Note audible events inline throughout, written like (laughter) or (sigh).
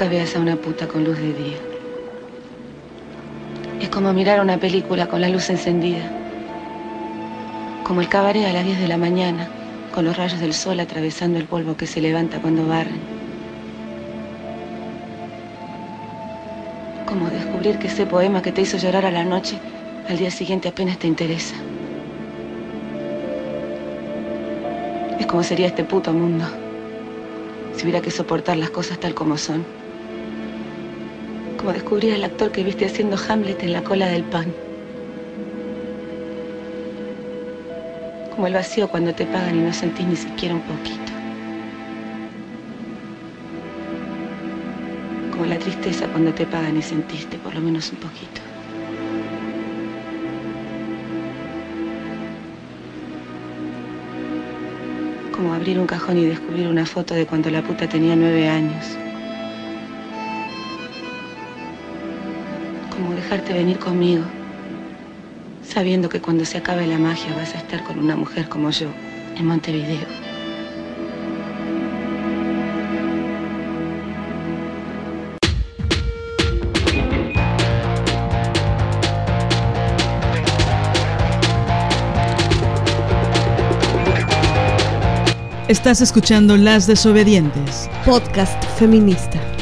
Nunca veas a una puta con luz de día. Es como mirar una película con la luz encendida. Como el cabaret a las 10 de la mañana, con los rayos del sol atravesando el polvo que se levanta cuando barren. Como descubrir que ese poema que te hizo llorar a la noche, al día siguiente apenas te interesa. Es como sería este puto mundo si hubiera que soportar las cosas tal como son. Como descubrir al actor que viste haciendo Hamlet en la cola del pan. Como el vacío cuando te pagan y no sentís ni siquiera un poquito. Como la tristeza cuando te pagan y sentiste por lo menos un poquito. Como abrir un cajón y descubrir una foto de cuando la puta tenía nueve años. Dejarte venir conmigo, sabiendo que cuando se acabe la magia vas a estar con una mujer como yo en Montevideo. Estás escuchando Las Desobedientes, podcast feminista.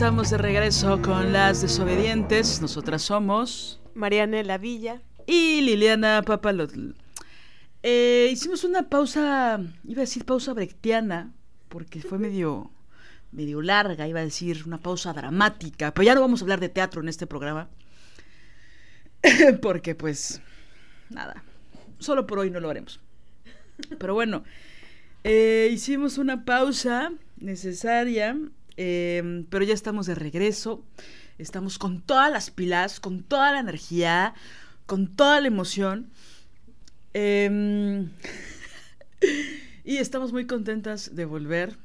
Estamos de regreso con Las Desobedientes. Nosotras somos Marianela Villa. y Liliana Papalotl. Eh, hicimos una pausa, iba a decir pausa brechtiana, porque fue medio, medio larga, iba a decir una pausa dramática, pero ya no vamos a hablar de teatro en este programa, (laughs) porque pues, nada, solo por hoy no lo haremos. Pero bueno, eh, hicimos una pausa necesaria, eh, pero ya estamos de regreso, estamos con todas las pilas, con toda la energía, con toda la emoción. Em, (laughs) y estamos muy contentas de volver.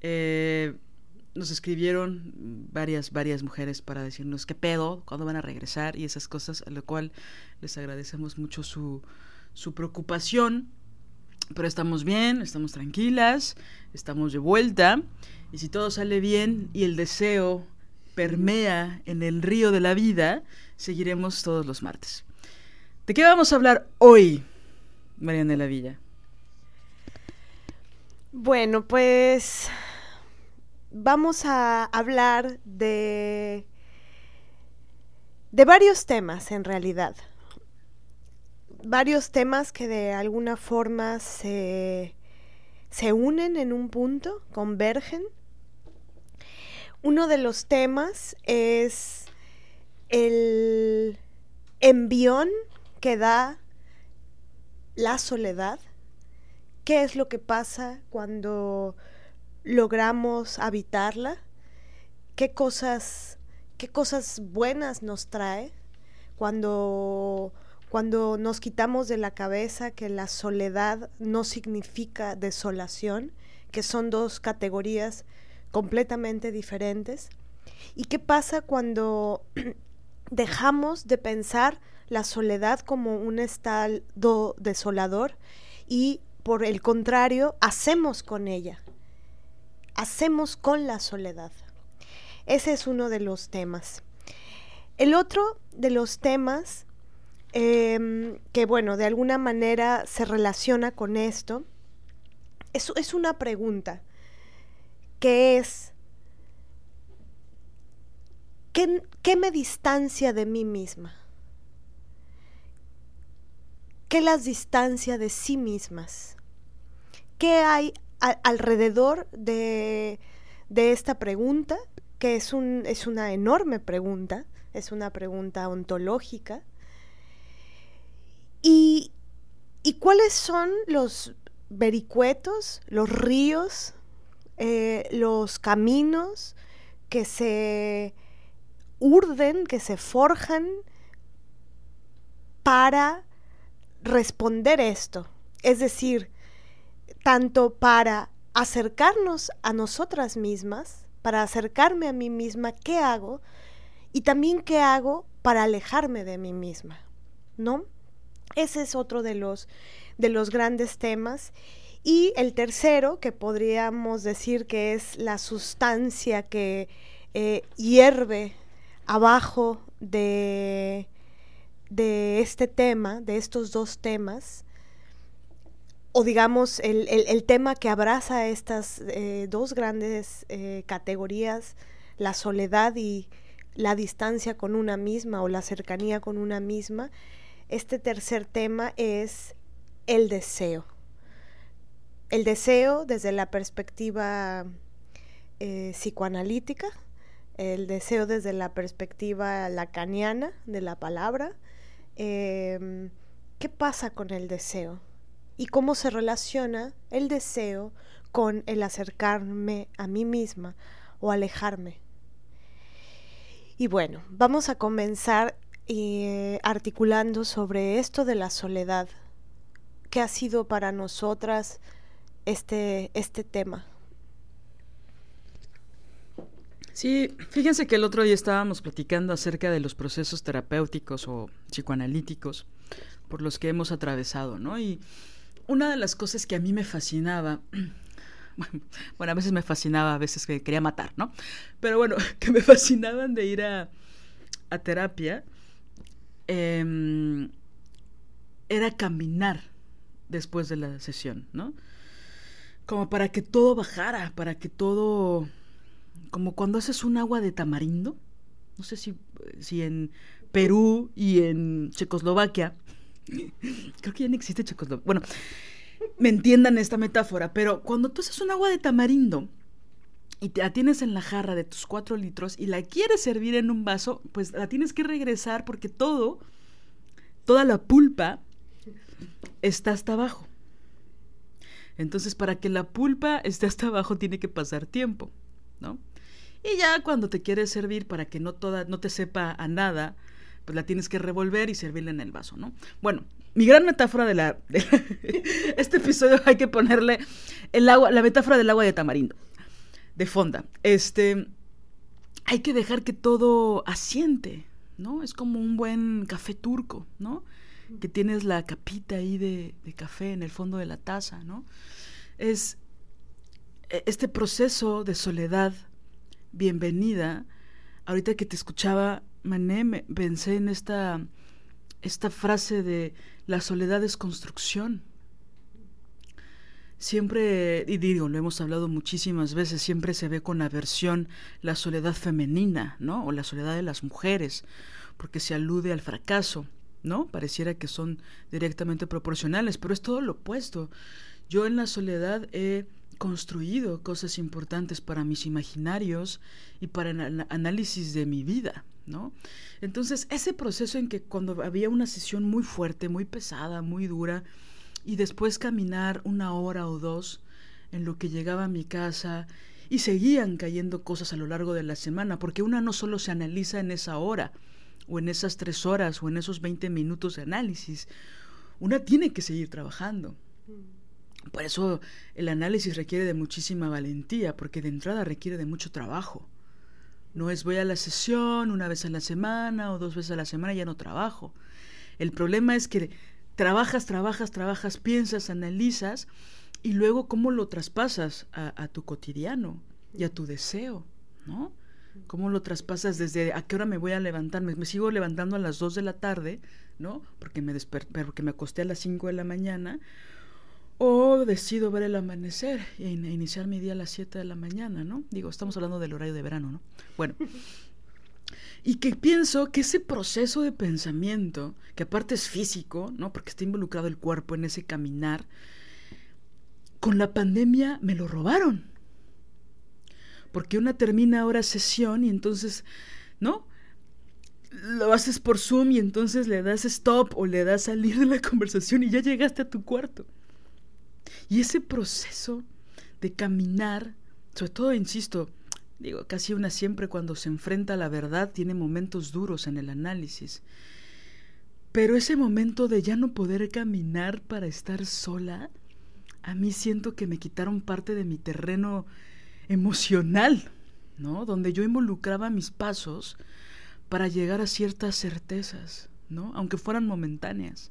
Eh, nos escribieron varias, varias mujeres para decirnos qué pedo, cuándo van a regresar y esas cosas, a lo cual les agradecemos mucho su, su preocupación. Pero estamos bien, estamos tranquilas, estamos de vuelta. Y si todo sale bien y el deseo permea en el río de la vida, seguiremos todos los martes. ¿De qué vamos a hablar hoy, Marianela Villa? Bueno, pues vamos a hablar de de varios temas en realidad. Varios temas que de alguna forma se se unen en un punto, convergen. Uno de los temas es el envión que da la soledad. ¿Qué es lo que pasa cuando logramos habitarla? ¿Qué cosas, qué cosas buenas nos trae cuando cuando nos quitamos de la cabeza que la soledad no significa desolación, que son dos categorías completamente diferentes. ¿Y qué pasa cuando (clears throat) dejamos de pensar la soledad como un estado desolador y por el contrario hacemos con ella? Hacemos con la soledad. Ese es uno de los temas. El otro de los temas eh, que bueno, de alguna manera se relaciona con esto, es, es una pregunta, que es, ¿qué, qué me distancia de mí misma? ¿Qué las distancia de sí mismas? ¿Qué hay alrededor de, de, esta pregunta? Que es, un, es una enorme pregunta, es una pregunta ontológica. ¿Y, cuáles son los vericuetos, los ríos, eh, los caminos que se urden, que se forjan para responder esto. Es decir, tanto para acercarnos a nosotras mismas, para acercarme a mí misma, ¿qué hago? Y también qué hago para alejarme de mí misma, ¿no? Ese es otro de los, de los grandes temas. Y el tercero, que podríamos decir que es la sustancia que eh, hierve abajo de, de este tema, de estos dos temas, o digamos el, el, tema que abraza estas eh, dos grandes eh, categorías, la soledad y la distancia con una misma o la cercanía con una misma, este tercer tema es el deseo. El deseo desde la perspectiva eh, psicoanalítica, el deseo desde la perspectiva lacaniana de la palabra, Em, qué pasa con el deseo y cómo se relaciona el deseo con el acercarme a mí misma o alejarme. Y bueno, vamos a comenzar eh, articulando sobre esto de la soledad. ¿Qué ha sido para nosotras este, este tema? Sí, fíjense que el otro día estábamos platicando acerca de los procesos terapéuticos o psicoanalíticos por los que hemos atravesado, ¿no? Y una de las cosas que a mí me fascinaba, (clears throat) bueno, a veces me fascinaba, a veces que quería matar, ¿no? Pero bueno, (laughs) que me fascinaban de ir a, terapia, em, era caminar después de la sesión, ¿no? Como para que todo bajara, para que todo como cuando haces un agua de tamarindo, no sé si, si en Perú y en Checoslovaquia, (laughs) creo que ya no existe Checoslovaquia, bueno, me entiendan esta metáfora, pero cuando tú haces un agua de tamarindo y te la tienes en la jarra de tus cuatro litros y la quieres servir en un vaso, pues la tienes que regresar porque todo, toda la pulpa está hasta abajo. Entonces, para que la pulpa esté hasta abajo tiene que pasar tiempo, ¿no? Y ya cuando te quieres servir para que no toda, no te sepa a nada, pues la tienes que revolver y servirla en el vaso, ¿no? Bueno, mi gran metáfora de la, (laughs) este episodio hay que ponerle el agua, la metáfora del agua de tamarindo, de fonda. Este, hay que dejar que todo asiente, ¿no? Es como un buen café turco, ¿no? Que tienes la capita ahí de, café en el fondo de la taza, ¿no? Es e, este proceso de soledad bienvenida. Ahorita que te escuchaba, Mané, me pensé en esta, esta frase de la soledad es construcción. Siempre, y digo, lo hemos hablado muchísimas veces, siempre se ve con aversión la soledad femenina, ¿no? O la soledad de las mujeres, porque se alude al fracaso, ¿no? Pareciera que son directamente proporcionales, pero es todo lo opuesto. Yo en la soledad he construido cosas importantes para mis imaginarios y para el análisis de mi vida, ¿no? Entonces, ese proceso en que cuando había una sesión muy fuerte, muy pesada, muy dura, y después caminar una hora o dos en lo que llegaba a mi casa, y seguían cayendo cosas a lo largo de la semana, porque una no solo se analiza en esa hora, o en esas tres horas, o en esos 20 minutos de análisis, una tiene que seguir trabajando. Mm. Por eso el análisis requiere de muchísima valentía, porque de entrada requiere de mucho trabajo. No es voy a la sesión una vez a la semana o dos veces a la semana y ya no trabajo. El problema es que trabajas, trabajas, trabajas, piensas, analizas y luego cómo lo traspasas a, tu cotidiano y a tu deseo, ¿no? ¿Cómo lo traspasas desde a qué hora me voy a levantar? Me, sigo levantando a las dos de la tarde, ¿no? Porque me, porque me acosté a las cinco de la mañana o decido ver el amanecer e iniciar mi día a las 7 de la mañana, ¿no? Digo, estamos hablando del horario de verano, ¿no? Bueno, Y que pienso que ese proceso de pensamiento, que aparte es físico, ¿no? Porque está involucrado el cuerpo en ese caminar, con la pandemia me lo robaron. Porque una termina ahora sesión y entonces, ¿no? Lo haces por Zoom y entonces le das stop o le das salir de la (laughs) conversación y ya llegaste a tu cuarto. Y ese proceso de caminar, sobre todo, insisto, digo, casi una siempre cuando se enfrenta a la verdad tiene momentos duros en el análisis. Pero ese momento de ya no poder caminar para estar sola, a mí siento que me quitaron parte de mi terreno emocional, ¿no? Donde yo involucraba mis pasos para llegar a ciertas certezas, ¿no? Aunque fueran momentáneas.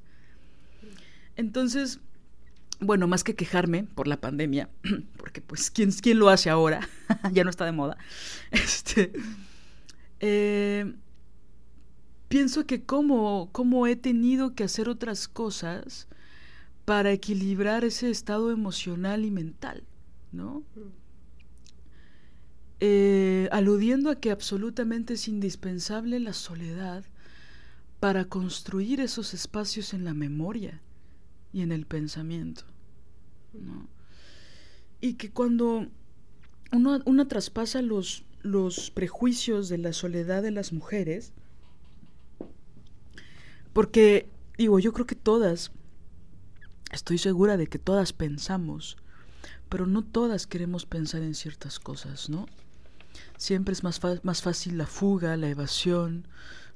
Entonces, bueno, más que quejarme por la pandemia, (clears throat) porque pues, ¿quién, quién lo hace ahora? (laughs) ya no está de moda. (laughs) Este, eh, pienso que como, como he tenido que hacer otras cosas para equilibrar ese estado emocional y mental, ¿no? Eh, aludiendo a que absolutamente es indispensable la soledad para construir esos espacios en la memoria y en el pensamiento. ¿no? Y que cuando uno, una traspasa los, los prejuicios de la soledad de las mujeres, porque, digo, yo creo que todas, estoy segura de que todas pensamos, pero no todas queremos pensar en ciertas cosas, ¿no? Siempre es más, más fácil la fuga, la evasión,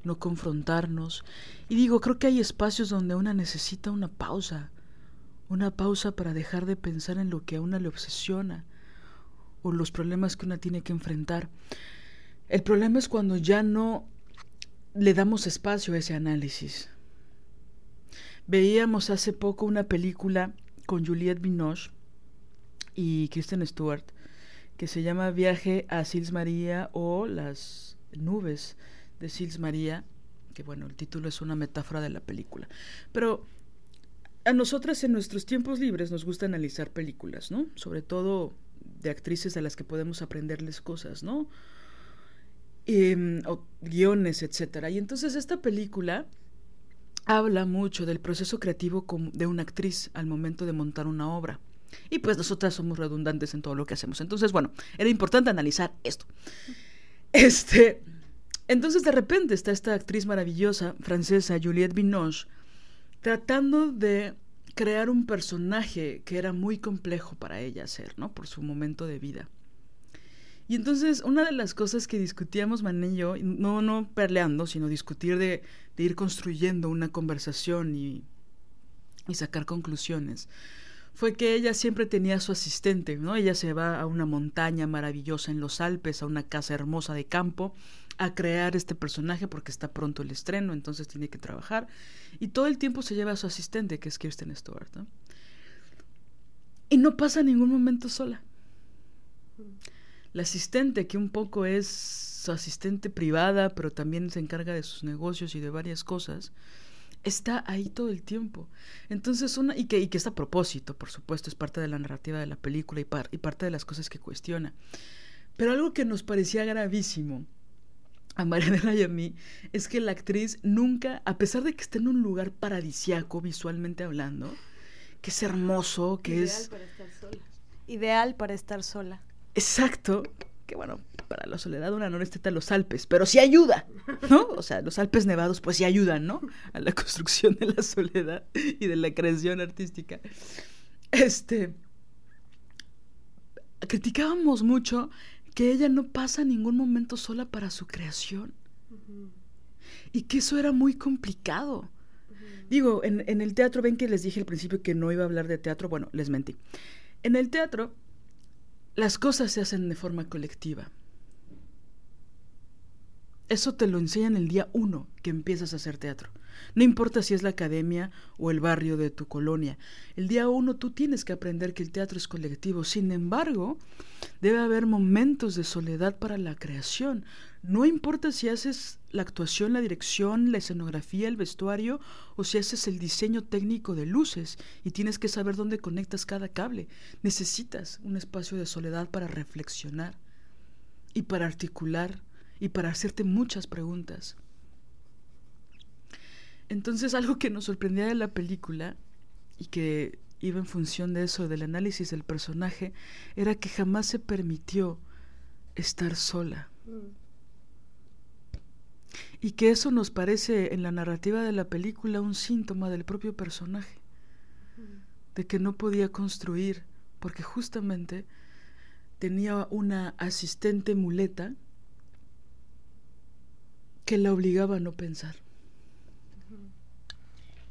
no confrontarnos. Y digo, creo que hay espacios donde una necesita una pausa, una pausa para dejar de pensar en lo que a una le obsesiona o los problemas que una tiene que enfrentar. El problema es cuando ya no le damos espacio a ese análisis. Veíamos hace poco una película con Juliette Binoche y Kristen Stewart que se llama Viaje a Sils María o Las nubes de Sils María, que bueno, el título es una metáfora de la película. Pero a nosotras en nuestros tiempos libres nos gusta analizar películas, ¿no? Sobre todo de actrices a las que podemos aprenderles cosas, ¿no? O guiones, etcétera. Y entonces esta película habla mucho del proceso creativo de una actriz al momento de montar una obra. Y pues nosotras somos redundantes en todo lo que hacemos. Entonces, bueno, era importante analizar esto. Este, entonces de repente está esta actriz maravillosa francesa, Juliette Binoche, tratando de crear un personaje que era muy complejo para ella hacer, ¿no? Por su momento de vida. Y entonces una de las cosas que discutíamos Man y yo, no, no peleando, sino discutir de, de ir construyendo una conversación y, y, sacar conclusiones, fue que ella siempre tenía a su asistente, ¿no? Ella se va a una montaña maravillosa en los Alpes, a una casa hermosa de campo, a crear este personaje porque está pronto el estreno, entonces tiene que trabajar. Y todo el tiempo se lleva a su asistente, que es Kirsten Stewart. Y no pasa ningún momento sola. La asistente, que un poco es su asistente privada, pero también se encarga de sus negocios y de varias cosas, está ahí todo el tiempo. Entonces, una, y que, y que es a propósito, por supuesto, es parte de la narrativa de la película y, y parte de las cosas que cuestiona. Pero algo que nos parecía gravísimo a Marianela y a mí es que la actriz nunca, a pesar de que esté en un lugar paradisiaco visualmente hablando, que es hermoso, que Ideal es... Para estar sola. Ideal para estar sola. Exacto. Que bueno, para la soledad una no necesita los Alpes, pero sí ayuda, ¿no? O sea, los Alpes nevados pues sí ayudan, ¿no? A la (laughs) construcción de la soledad y de la creación artística. Este... Criticábamos mucho que ella no pasa ningún momento sola para su creación. Uh -huh. Y que eso era muy complicado. Uh -huh. Digo, en, en, el teatro, ven que les dije al principio que no iba a hablar de teatro, bueno, les mentí. En el teatro, las cosas se hacen de forma colectiva. Eso te lo enseñan el día uno que empiezas a hacer teatro. No importa si es la academia o el barrio de tu colonia. El día uno tú tienes que aprender que el teatro es colectivo. Sin embargo, debe haber momentos de soledad para la creación. No importa si haces la actuación, la dirección, la escenografía, el vestuario o si haces el diseño técnico de luces y tienes que saber dónde conectas cada cable. Necesitas un espacio de soledad para reflexionar y para articular y para hacerte muchas preguntas. Entonces (laughs) algo que nos sorprendía de la película y que iba en función de eso, del análisis del personaje, era que jamás se permitió estar sola. Mm. Y que eso nos parece en la narrativa de la película un síntoma del propio personaje, mm. de que no podía construir, porque justamente tenía una asistente muleta que la obligaba a no pensar.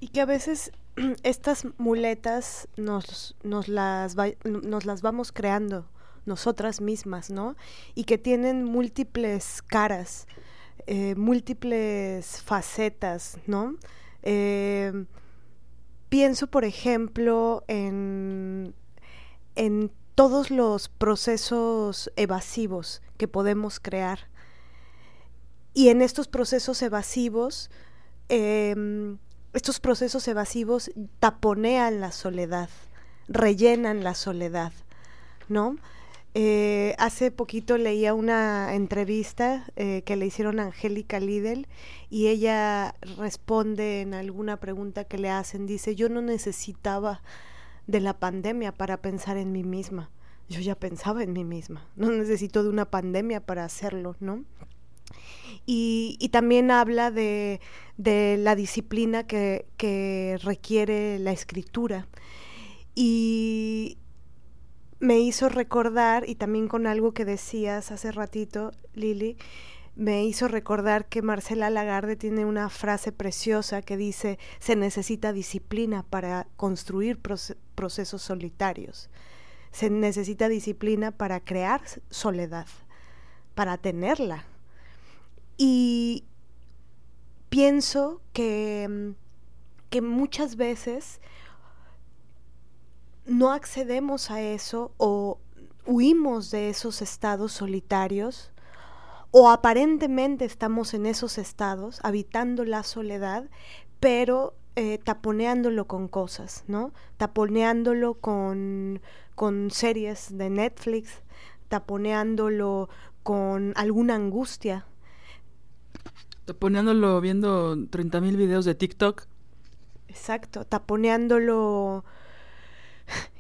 Y que a veces (clears throat) estas muletas nos, nos, las, nos las vamos creando nosotras mismas, ¿no? Y que tienen múltiples caras, eh, múltiples facetas, ¿no? Eh, pienso, por ejemplo, en, en todos los procesos evasivos que podemos crear. Y en estos procesos evasivos, em, estos procesos evasivos taponean la soledad, rellenan la soledad, ¿no? Eh, hace poquito leía una entrevista eh, que le hicieron a Angélica Lidl y ella responde en alguna pregunta que le hacen, dice, yo no necesitaba de la pandemia para pensar en mí misma, yo ya pensaba en mí misma, no necesito de una pandemia para hacerlo, ¿no? Y, también habla de, la disciplina que, requiere la escritura. Y me hizo recordar, y también con algo que decías hace ratito, Lili, me hizo recordar que Marcela Lagarde tiene una frase preciosa que dice, se necesita disciplina para construir procesos solitarios. Se necesita disciplina para crear soledad, para tenerla, y pienso que, mm, que muchas veces no accedemos a eso o huimos de esos estados solitarios o aparentemente estamos en esos estados, habitando la soledad, pero eh, taponeándolo con cosas, ¿no? Taponeándolo con, con series de Netflix, taponeándolo con alguna angustia, Taponeándolo viendo 30.000 videos de TikTok. Exacto, taponeándolo,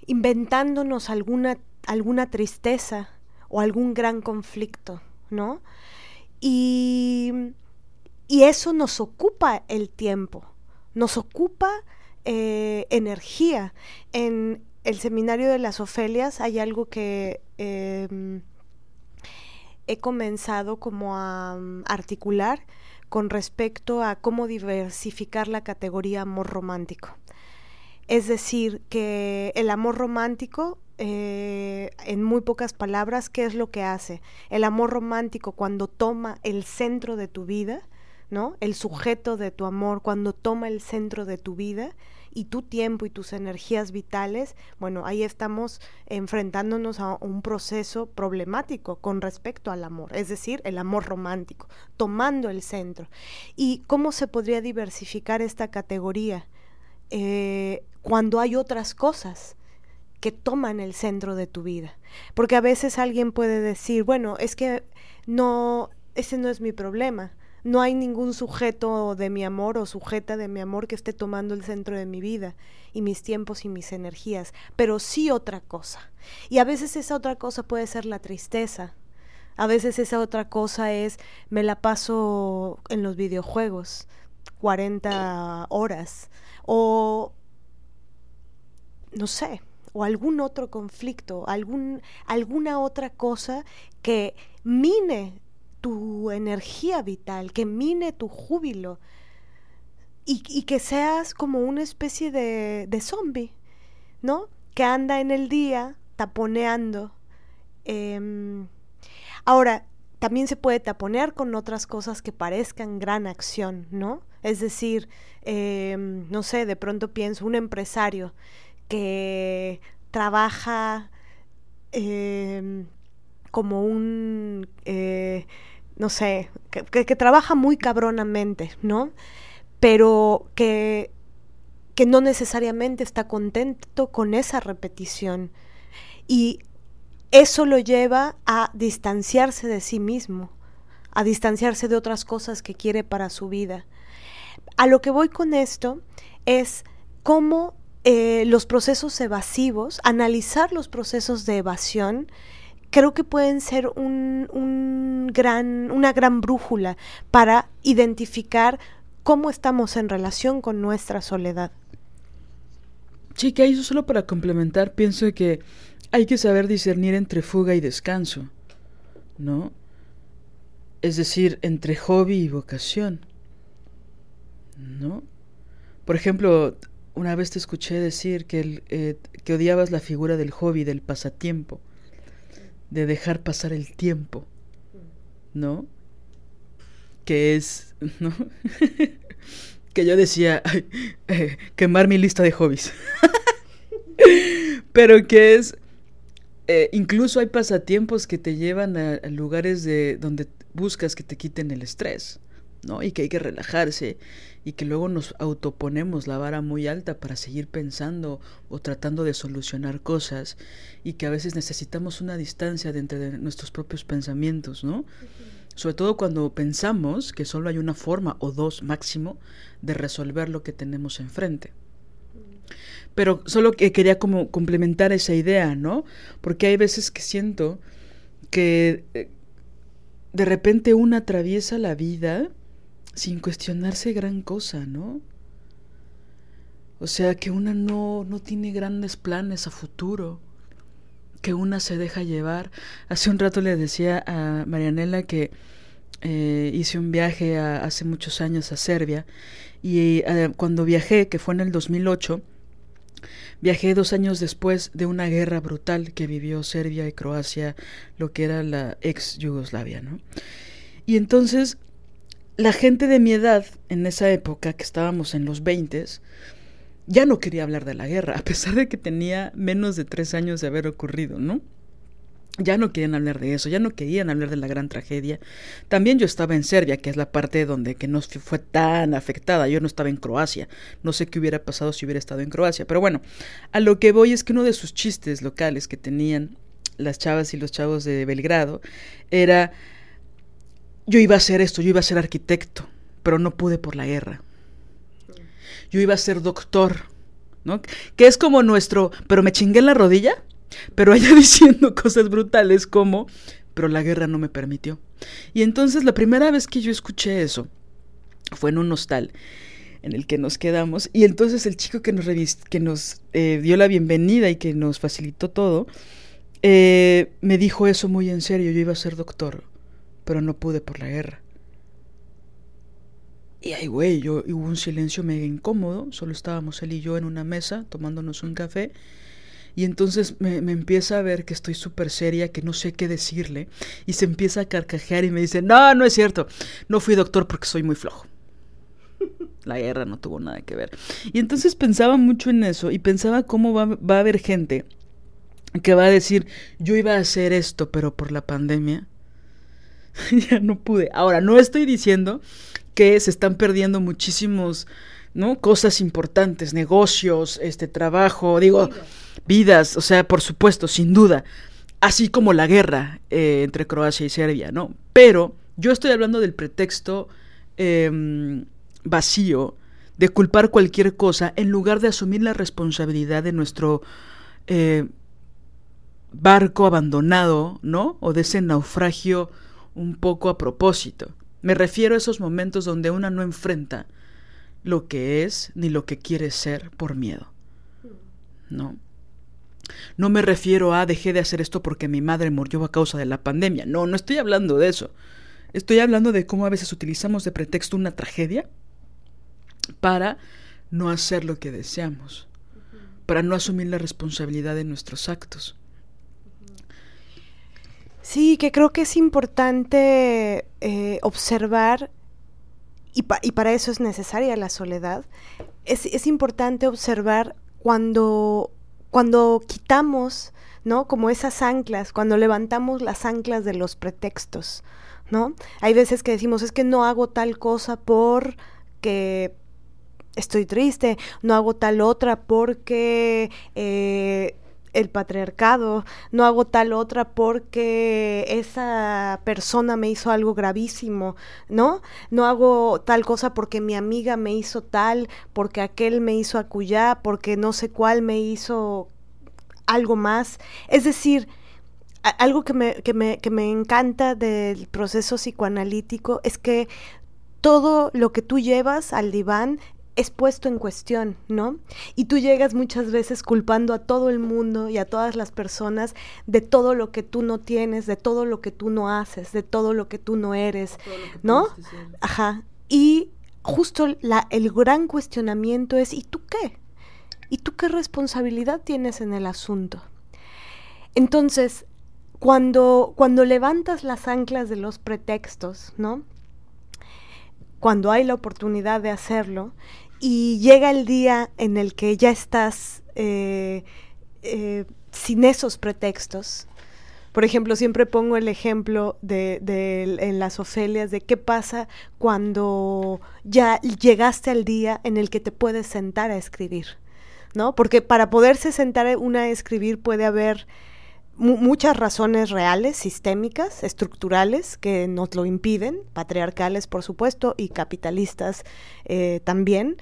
inventándonos alguna, alguna tristeza o algún gran conflicto, ¿no? Y, y eso nos ocupa el tiempo, nos ocupa eh, energía. En el seminario de las Ofelias hay algo que em, he comenzado como a mm, articular con respecto a cómo diversificar la categoría amor romántico. Es decir, que el amor romántico, eh, en muy pocas palabras, ¿qué es lo que hace? El amor romántico cuando toma el centro de tu vida, ¿no? El sujeto de tu amor, cuando toma el centro de tu vida, y tu tiempo y tus energías vitales, bueno, ahí estamos enfrentándonos a un proceso problemático con respecto al amor, es decir, el amor romántico, tomando el centro. ¿Y cómo se podría diversificar esta categoría eh, cuando hay otras cosas? que toman el centro de tu vida. Porque a veces alguien puede decir, bueno, es que no, ese no es mi problema no hay ningún sujeto de mi amor o sujeta de mi amor que esté tomando el centro de mi vida y mis tiempos y mis energías, pero sí otra cosa. Y a veces esa otra cosa puede ser la tristeza. A veces esa otra cosa es me la paso en los videojuegos 40 horas o no sé, o algún otro conflicto, algún, alguna otra cosa que mine tu energía vital, que mine tu júbilo y, que seas como una especie de, de zombie, ¿no? Que anda en el día taponeando. Em, ahora, también se puede taponear con otras cosas que parezcan gran acción, ¿no? Es decir, em, no sé, de pronto pienso un empresario que trabaja em, como un eh, no sé, que, trabaja muy cabronamente, ¿no? Pero que, que no necesariamente está contento con esa repetición. Y eso lo lleva a distanciarse de sí mismo, a distanciarse de otras cosas que quiere para su vida. A lo que voy con esto es cómo eh, los procesos evasivos, analizar los procesos de evasión, creo que pueden ser un, gran, una gran brújula para identificar cómo estamos en relación con nuestra soledad. Que eso solo para complementar, pienso que hay que saber discernir entre fuga y descanso, ¿no? Es decir, entre hobby y vocación, ¿no? Por ejemplo, una vez te escuché decir que, eh, que odiabas la figura del hobby, del pasatiempo de dejar pasar el tiempo, ¿no? Que es, (laughs) ¿no? que yo decía, eh, quemar mi lista de hobbies. (laughs) Pero que es, eh, incluso hay pasatiempos que te llevan a, a, lugares de donde buscas que te quiten el estrés, ¿no? Y que hay que relajarse y que luego nos autoponemos la vara muy alta para seguir pensando o tratando de solucionar cosas y que a veces necesitamos una distancia de entre nuestros propios pensamientos, ¿no? Sobre todo cuando pensamos que solo hay una forma o dos máximo de resolver lo que tenemos enfrente. Pero solo que quería como complementar esa idea, ¿no? Porque hay veces que siento que eh, de repente uno atraviesa la vida sin cuestionarse gran cosa, ¿no? O sea, que una no, no tiene grandes planes a futuro, que una se deja llevar. Hace un rato le decía a Marianela que eh, hice un viaje hace muchos años a Serbia y eh, cuando viajé, que fue en el 2008, viajé dos años después de una guerra brutal que vivió Serbia y Croacia, lo que era la ex Yugoslavia, ¿no? Y entonces la gente de mi edad, en esa época, que estábamos en los 20, ya no quería hablar de la guerra, (laughs) a pesar de que tenía menos de tres años de haber ocurrido, ¿no? Ya no querían hablar de eso, ya no querían hablar de la gran tragedia. También yo estaba en Serbia, que es la parte donde que no fue tan afectada. Yo no estaba en Croacia. No sé qué hubiera pasado si hubiera estado en Croacia. Pero bueno, a lo que voy es que uno de sus chistes locales que tenían las chavas y los chavos de Belgrado era yo iba a ser esto, yo iba a ser arquitecto, pero no pude por la guerra. Yo iba a ser doctor, ¿no? Que es como nuestro, pero me chingué en la rodilla, pero allá (laughs) diciendo cosas brutales como, pero la guerra no me permitió. Y entonces la primera vez que yo escuché eso fue en un hostal en el que nos quedamos y entonces el chico que nos, que nos eh, dio la bienvenida y que nos facilitó todo, eh, me dijo eso muy en serio, yo iba a ser doctor pero no pude por la guerra. Y ay, güey, yo hubo un silencio mega incómodo, solo estábamos él y yo en una mesa tomándonos un café. Y entonces me, me empieza a ver que estoy súper seria, que no sé qué decirle. Y se empieza a carcajear y me dice, no, no es cierto. No fui doctor porque soy muy flojo. (laughs) La guerra no tuvo nada que ver. Y entonces pensaba mucho en eso y pensaba cómo va, va a haber gente que va a decir, yo iba a hacer esto, pero por la pandemia (laughs) ya no pude. Ahora, no estoy diciendo que se están perdiendo muchísimos, ¿no? Cosas importantes, negocios, este trabajo, digo, vidas, o sea, por supuesto, sin duda, así como la guerra eh, entre Croacia y Serbia, ¿no? Pero yo estoy hablando del pretexto em, vacío de culpar cualquier cosa en lugar de asumir la responsabilidad de nuestro eh, barco abandonado, ¿no? O de ese naufragio un poco a propósito. Me refiero a esos momentos donde una no enfrenta lo que es ni lo que quiere ser por miedo. No. No me refiero a dejé de hacer esto porque mi madre murió a causa de la pandemia. No, no estoy hablando de eso. Estoy hablando de cómo a veces utilizamos de pretexto una tragedia para no hacer lo que deseamos, para no asumir la responsabilidad de nuestros actos. Sí, que creo que es importante eh, observar, y, para eso es necesaria la soledad, es, es importante observar cuando, cuando quitamos, ¿no? Como esas anclas, cuando levantamos las anclas de los pretextos, ¿no? Hay veces que decimos, es que no hago tal cosa porque estoy triste, no hago tal otra porque... Eh, el patriarcado, no hago tal otra porque esa persona me hizo algo gravísimo, ¿no? No hago tal cosa porque mi amiga me hizo tal, porque aquel me hizo acuyá, porque no sé cuál me hizo algo más. Es decir, algo que me, que me, que me encanta del proceso psicoanalítico es que todo lo que tú llevas al diván es puesto en cuestión, ¿no? Y tú llegas muchas veces culpando a todo el mundo y a todas las personas de todo lo que tú no tienes, de todo lo que tú no haces, de todo lo que tú no eres, ¿no? Ajá. Y justo la, el gran cuestionamiento es, ¿y tú qué? ¿Y tú qué responsabilidad tienes en el asunto? Entonces, cuando, cuando levantas las anclas de los pretextos, ¿no? Cuando hay la oportunidad de hacerlo, y llega el día en el que ya estás eh, eh, sin esos pretextos. Por ejemplo, siempre pongo el ejemplo de, en las Ofelias de qué pasa cuando ya llegaste al día en el que te puedes sentar a escribir, ¿no? Porque para poderse sentar una a escribir puede haber muchas razones reales, sistémicas, estructurales, que nos lo impiden, patriarcales por supuesto y capitalistas eh, también,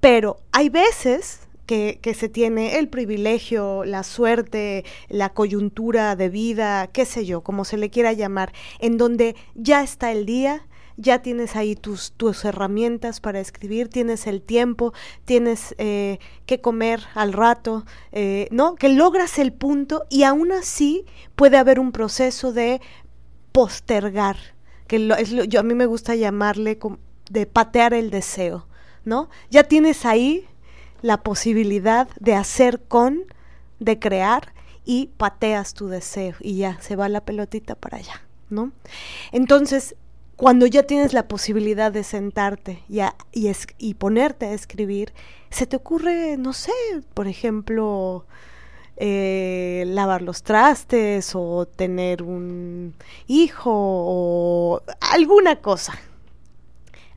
pero hay veces que, que, se tiene el privilegio, la suerte, la coyuntura de vida, qué sé yo, como se le quiera llamar, en donde ya está el día, ya tienes ahí tus, tus herramientas para escribir, tienes el tiempo, tienes eh, que comer al rato, eh, ¿no? Que logras el punto y aún así puede haber un proceso de postergar, que lo, es yo a mí me gusta llamarle de patear el deseo, ¿no? Ya tienes ahí la posibilidad de hacer con, de crear y pateas tu deseo y ya se va la pelotita para allá, ¿no? Entonces, cuando ya tienes la posibilidad de sentarte y, y, y, ponerte a escribir, se te ocurre, no sé, por ejemplo, eh, lavar los trastes o tener un hijo o alguna cosa.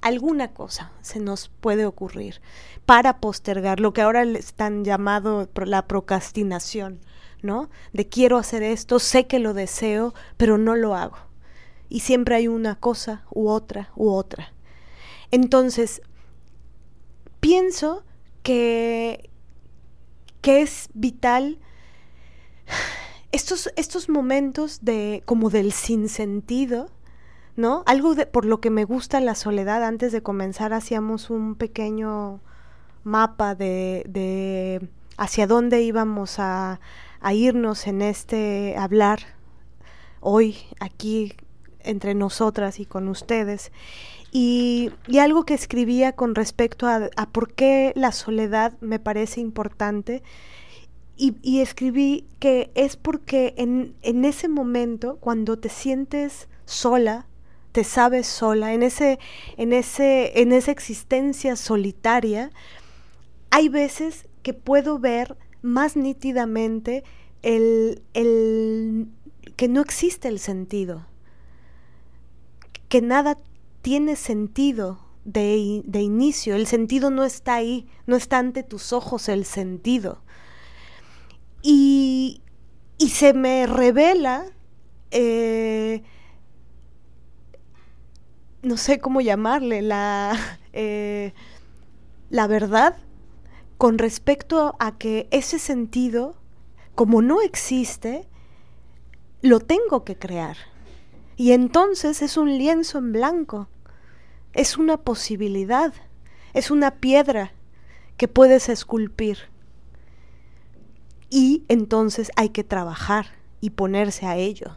Alguna cosa se nos puede ocurrir para postergar lo que ahora están llamado la procrastinación, ¿no? De quiero hacer esto, sé que lo deseo, pero no lo hago y siempre hay una cosa u otra u otra. Entonces, pienso que, que es vital estos, estos momentos de como del sinsentido, ¿no? Algo de, por lo que me gusta la soledad, antes de comenzar hacíamos un pequeño mapa de, de hacia dónde íbamos a, a irnos en este hablar hoy aquí entre nosotras y con ustedes. Y, algo que escribía con respecto a, por qué la soledad me parece importante. Y, escribí que es porque en, en, ese momento, cuando te sientes sola, te sabes sola, en, ese, en, ese, en esa existencia solitaria, hay veces que puedo ver más nítidamente el, el que no existe el sentido que nada tiene sentido de, de, inicio, el sentido no está ahí, no está ante tus ojos el sentido. Y, y se me revela, eh, no sé cómo llamarle, la, (laughs) eh, la verdad con respecto a que ese sentido, como no existe, lo tengo que crear. Y entonces es un lienzo en blanco, es una posibilidad, es una piedra que puedes esculpir. Y entonces hay que trabajar y ponerse a ello,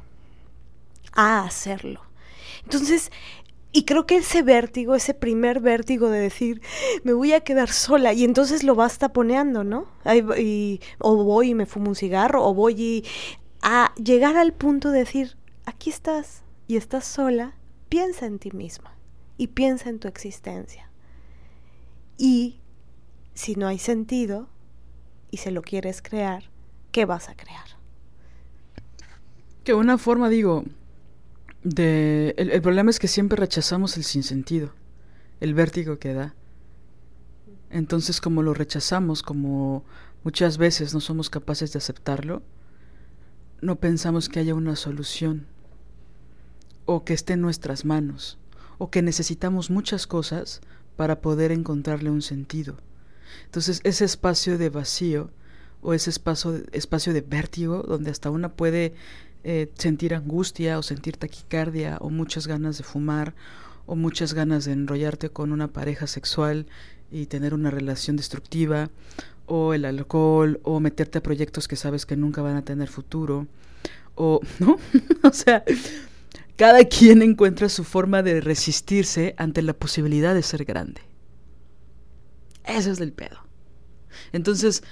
a hacerlo. Entonces, y creo que ese vértigo, ese primer vértigo de decir, me voy a quedar sola, y entonces lo vas taponeando, ¿no? Y, o voy y me fumo un cigarro, o voy y, a llegar al punto de decir, aquí estás, y estás sola, piensa en ti misma y piensa en tu existencia. Y si no hay sentido y se lo quieres crear, ¿qué vas a crear? Que una forma, digo, de... El, el problema es que siempre rechazamos el sinsentido, el vértigo que da. Entonces, como lo rechazamos, como muchas veces no somos capaces de aceptarlo, no pensamos que haya una solución o que esté en nuestras manos o que necesitamos muchas cosas para poder encontrarle un sentido. Entonces ese espacio de vacío o ese espacio, espacio de vértigo donde hasta una puede eh, sentir angustia o sentir taquicardia o muchas ganas de fumar o muchas ganas de enrollarte con una pareja sexual y tener una relación destructiva o el alcohol o meterte a proyectos que sabes que nunca van a tener futuro o (laughs) no (laughs) o sea cada quien encuentra su forma de resistirse ante la posibilidad de ser grande. Ese es el pedo. Entonces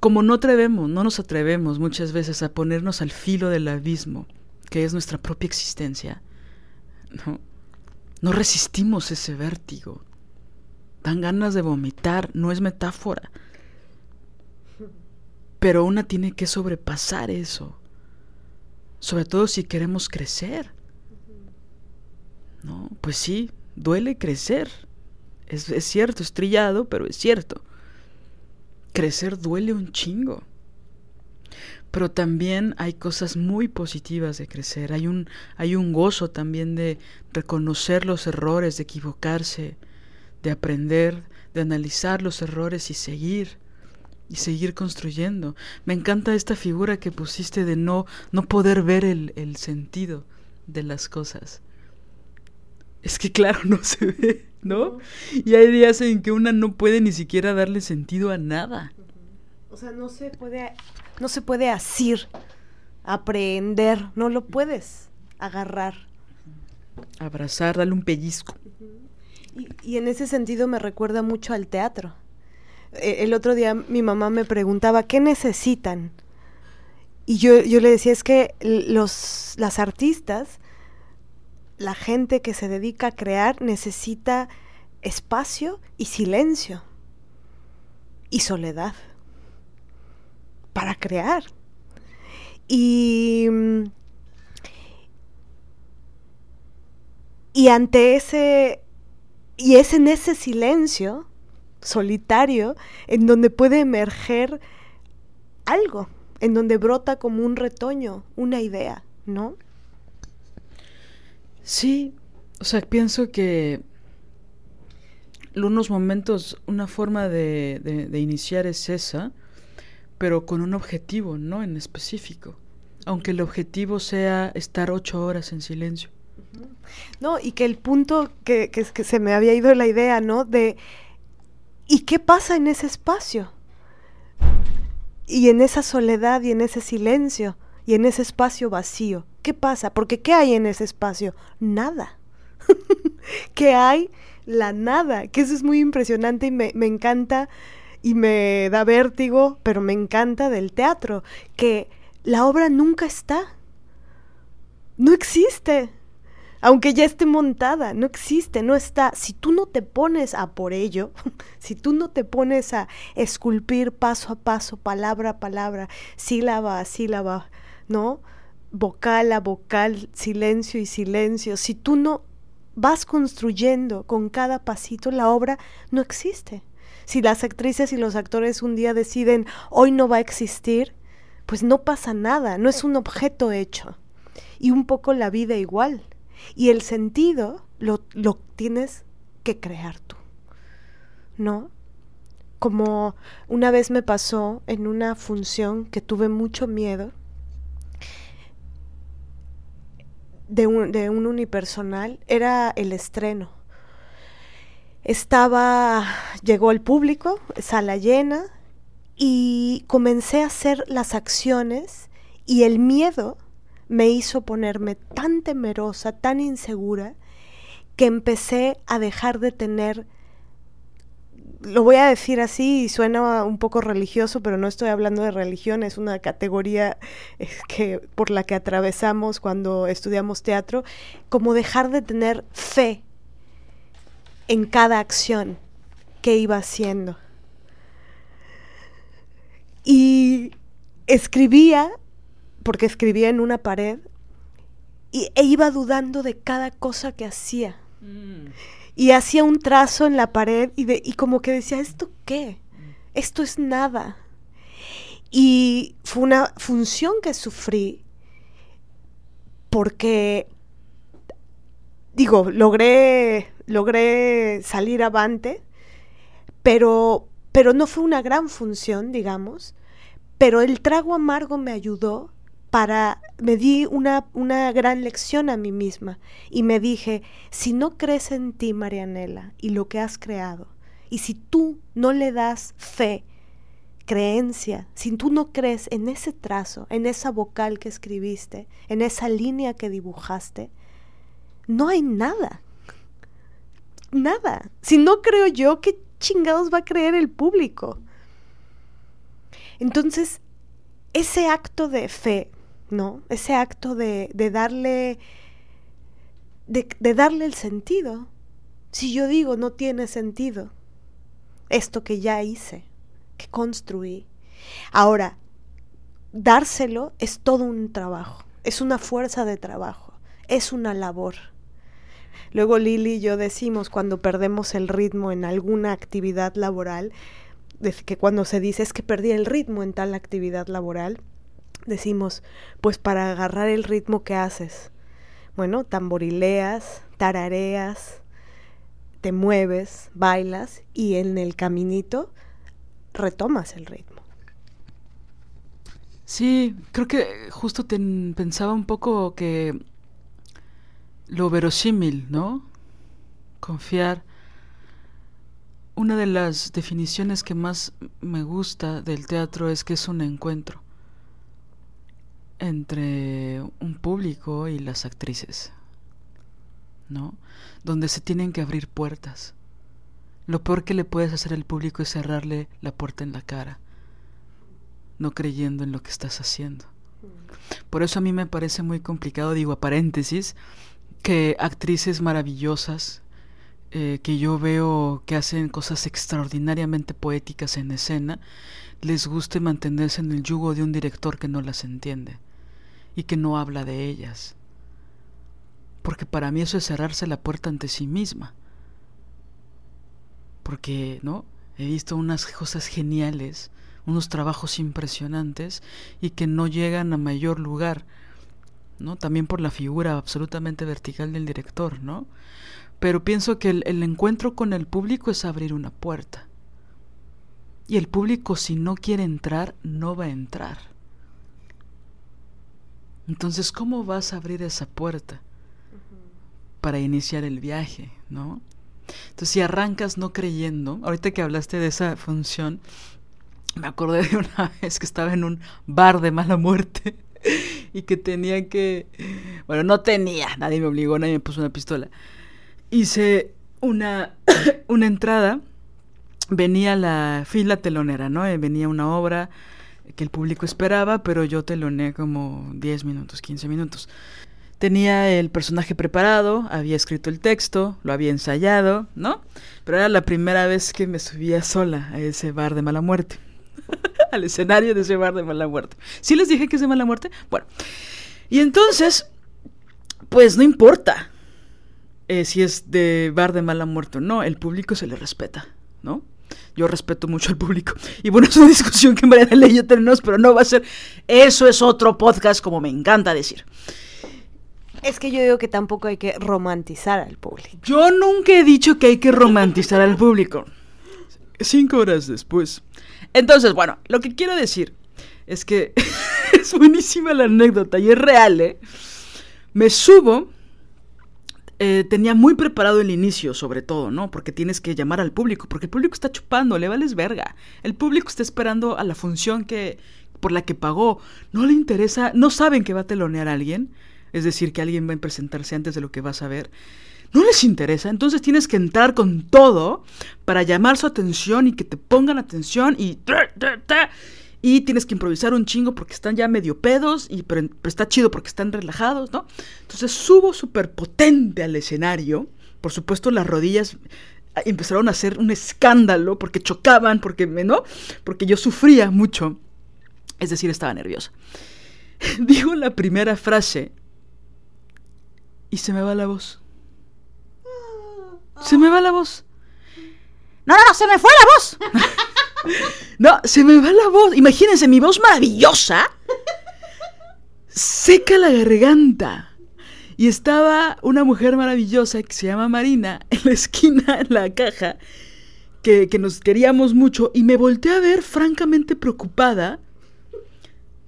como no atrevemos no nos atrevemos muchas veces a ponernos al filo del abismo que es nuestra propia existencia no no resistimos ese vértigo. Dan ganas de vomitar no es metáfora. Pero una tiene que sobrepasar eso. Sobre todo si queremos crecer. No, pues sí, duele crecer. Es, es, cierto, es trillado, pero es cierto. Crecer duele un chingo. Pero también hay cosas muy positivas de crecer. Hay un, hay un gozo también de reconocer los errores, de equivocarse, de aprender, de analizar los errores y seguir y seguir construyendo. Me encanta esta figura que pusiste de no, no poder ver el, el sentido de las cosas. Es que claro, (laughs) no se ve, ¿no? Y hay días en que una no puede ni siquiera darle sentido a nada. O sea, no se puede, no se puede asir, aprender, no lo puedes agarrar. Abrazar, darle un pellizco. Y, y en ese sentido me recuerda mucho al teatro eh, el otro día mi mamá me preguntaba, ¿qué necesitan? Y yo, yo le decía, es que los, las artistas, la gente que se dedica a crear necesita espacio y silencio y soledad para crear. Y, y ante ese, y es en ese silencio solitario en donde puede emerger algo, en donde brota como un retoño, una idea, ¿no? Sí, o sea, pienso que unos momentos, una forma de, de, iniciar es esa, pero con un objetivo, ¿no? En específico. Aunque el objetivo sea estar ocho horas en silencio. No, y que el punto que, que, que se me había ido la idea, ¿no? De ¿Y qué pasa en ese espacio? Y en esa soledad y en ese silencio y en ese espacio vacío. ¿Qué pasa? Porque ¿qué hay en ese espacio? Nada. (laughs) ¿Qué hay? La nada. Que eso es muy impresionante y me, me encanta y me da vértigo, pero me encanta del teatro. Que la obra nunca está. No existe aunque ya esté montada, no existe, no está. Si tú no te pones a por ello, (laughs) si tú no te pones a esculpir paso a paso, palabra a palabra, sílaba a sílaba, ¿no? Vocal a vocal, silencio y silencio, si tú no vas construyendo con cada pasito, la obra no existe. Si las actrices y los actores un día deciden hoy no va a existir, pues no pasa nada, no es un objeto hecho. Y un poco la vida igual. Y el sentido lo, lo tienes que crear tú, ¿no? Como una vez me pasó en una función que tuve mucho miedo de un, de un unipersonal, era el estreno. Estaba, llegó el público, sala llena, y comencé a hacer las acciones y el miedo me hizo ponerme tan temerosa, tan insegura, que empecé a dejar de tener, lo voy a decir así y suena un poco religioso, pero no estoy hablando de religión, es una categoría eh, que, por la que atravesamos cuando estudiamos teatro, como dejar de tener fe en cada acción que iba haciendo. Y escribía porque escribía en una pared y, e iba dudando de cada cosa que hacía. Mm. Y hacía un trazo en la pared y, de, y como que decía, ¿esto qué? Esto es nada. Y fue una función que sufrí porque, digo, logré, logré salir avante, pero, pero no fue una gran función, digamos, pero el trago amargo me ayudó para, me di una, una gran lección a mí misma y me dije, si no crees en ti, Marianela, y lo que has creado, y si tú no le das fe, creencia, si tú no crees en ese trazo, en esa vocal que escribiste, en esa línea que dibujaste, no hay nada. Nada. Si no creo yo, ¿qué chingados va a creer el público? Entonces, ese acto de fe, ¿no? Ese acto de, darle, de, de darle el sentido. Si yo digo no tiene sentido, esto que ya hice, que construí. Ahora, dárselo es todo un trabajo, es una fuerza de trabajo, es una labor. Luego Lili y yo decimos cuando perdemos el ritmo en alguna actividad laboral, que cuando se dice es que perdí el ritmo en tal actividad laboral, decimos, pues para agarrar el ritmo que haces. Bueno, tamborileas, tarareas, te mueves, bailas y en el caminito retomas el ritmo. Sí, creo que justo pensaba un poco que lo verosímil, ¿no? Confiar. Una de las definiciones que más me gusta del teatro es que es un encuentro entre un público y las actrices, ¿no? Donde se tienen que abrir puertas lo peor que le puedes hacer al público es cerrarle la puerta en la cara, no creyendo en lo que estás haciendo. Por eso a mí me parece muy complicado, digo a paréntesis, que actrices maravillosas eh, que yo veo que hacen cosas extraordinariamente poéticas en escena, les guste mantenerse en el yugo de un director que no las entiende y que no habla de ellas. Porque para mí eso es cerrarse la puerta ante sí misma porque, ¿no? He visto unas cosas geniales, unos trabajos impresionantes y que no llegan a mayor lugar, ¿no? También por la figura absolutamente vertical del director, ¿no? Pero pienso que el, el encuentro con el público es abrir una puerta. Y el público si no quiere entrar, no va a entrar. Entonces, ¿cómo vas a abrir esa puerta para iniciar el viaje, ¿no? Entonces, si arrancas no creyendo, ahorita que hablaste de esa función, me acordé de una (laughs) vez que estaba en un bar de mala muerte (laughs) y que tenía que, bueno, no tenía, nadie me obligó, nadie me puso una pistola. Hice una, (coughs) una entrada, venía la fila telonera, ¿no? Eh, venía una obra que el público esperaba, pero yo teloneé como 10 minutos, 15 minutos. Tenía el personaje preparado, había escrito el texto, lo había ensayado, ¿no? Pero era la primera vez que me subía sola a ese bar de mala muerte. (laughs) Al escenario de ese bar de mala muerte. ¿Sí les dije que es de mala muerte? Bueno. Y entonces, pues no importa eh, si es de bar de mala muerte o no, el público se le respeta, ¿no? Yo respeto mucho al público. Y bueno, (laughs) es una discusión que Mariana y yo tenemos, pero no va a ser. Eso es otro podcast, como me encanta decir. Es que yo digo que tampoco hay que romantizar al público. Yo nunca he dicho que hay que romantizar al público. Cinco horas después. Entonces, bueno, lo que quiero decir es que (laughs) es buenísima la anécdota y es real, ¿eh? Me subo, eh, tenía muy preparado el inicio, sobre todo, ¿no? Porque tienes que llamar al público, porque el público está chupando, le vales verga. El público está esperando a la función que por la que pagó. No le interesa, no saben que va a telonear a alguien es decir, que alguien va a presentarse antes de lo que vas a ver, no les interesa. Entonces tienes que entrar con todo para llamar su atención y que te pongan atención y... Y tienes que improvisar un chingo porque están ya medio pedos, y, pero, está chido porque están relajados, ¿no? Entonces subo súper potente al escenario. Por supuesto, las rodillas empezaron a hacer un escándalo porque chocaban, porque, ¿no? Porque yo sufría mucho. Es decir, estaba nerviosa. (laughs) Digo la primera frase y se me va la voz. Se me va la voz. No, no, se me fue la voz. (laughs) No, se me va la voz. Imagínense, mi voz maravillosa. Seca la garganta. Y estaba una mujer maravillosa que se llama Marina en la esquina, en la caja, que, que nos queríamos mucho. Y me volteé a ver francamente preocupada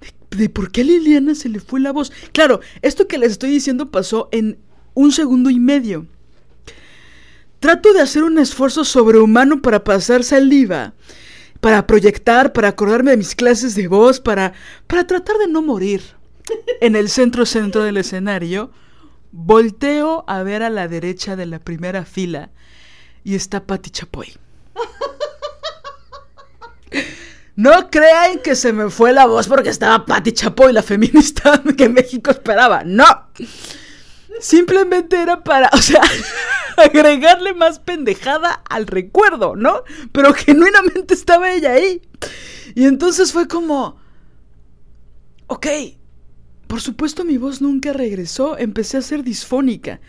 de, de por qué a Liliana se le fue la voz. Claro, esto que les estoy diciendo pasó en un segundo y medio. Trato de hacer un esfuerzo sobrehumano para pasar saliva, para proyectar, para acordarme de mis clases de voz, para, para tratar de no morir. En el centro centro del escenario, volteo a ver a la derecha de la primera fila y está Patti Chapoy. No crean que se me fue la voz porque estaba Patti Chapoy, la feminista (laughs) que México esperaba. No. Simplemente era para, o sea, (laughs) agregarle más pendejada al recuerdo, ¿no? Pero genuinamente estaba ella ahí. Y entonces fue como, ok, por supuesto mi voz nunca regresó, empecé a ser disfónica.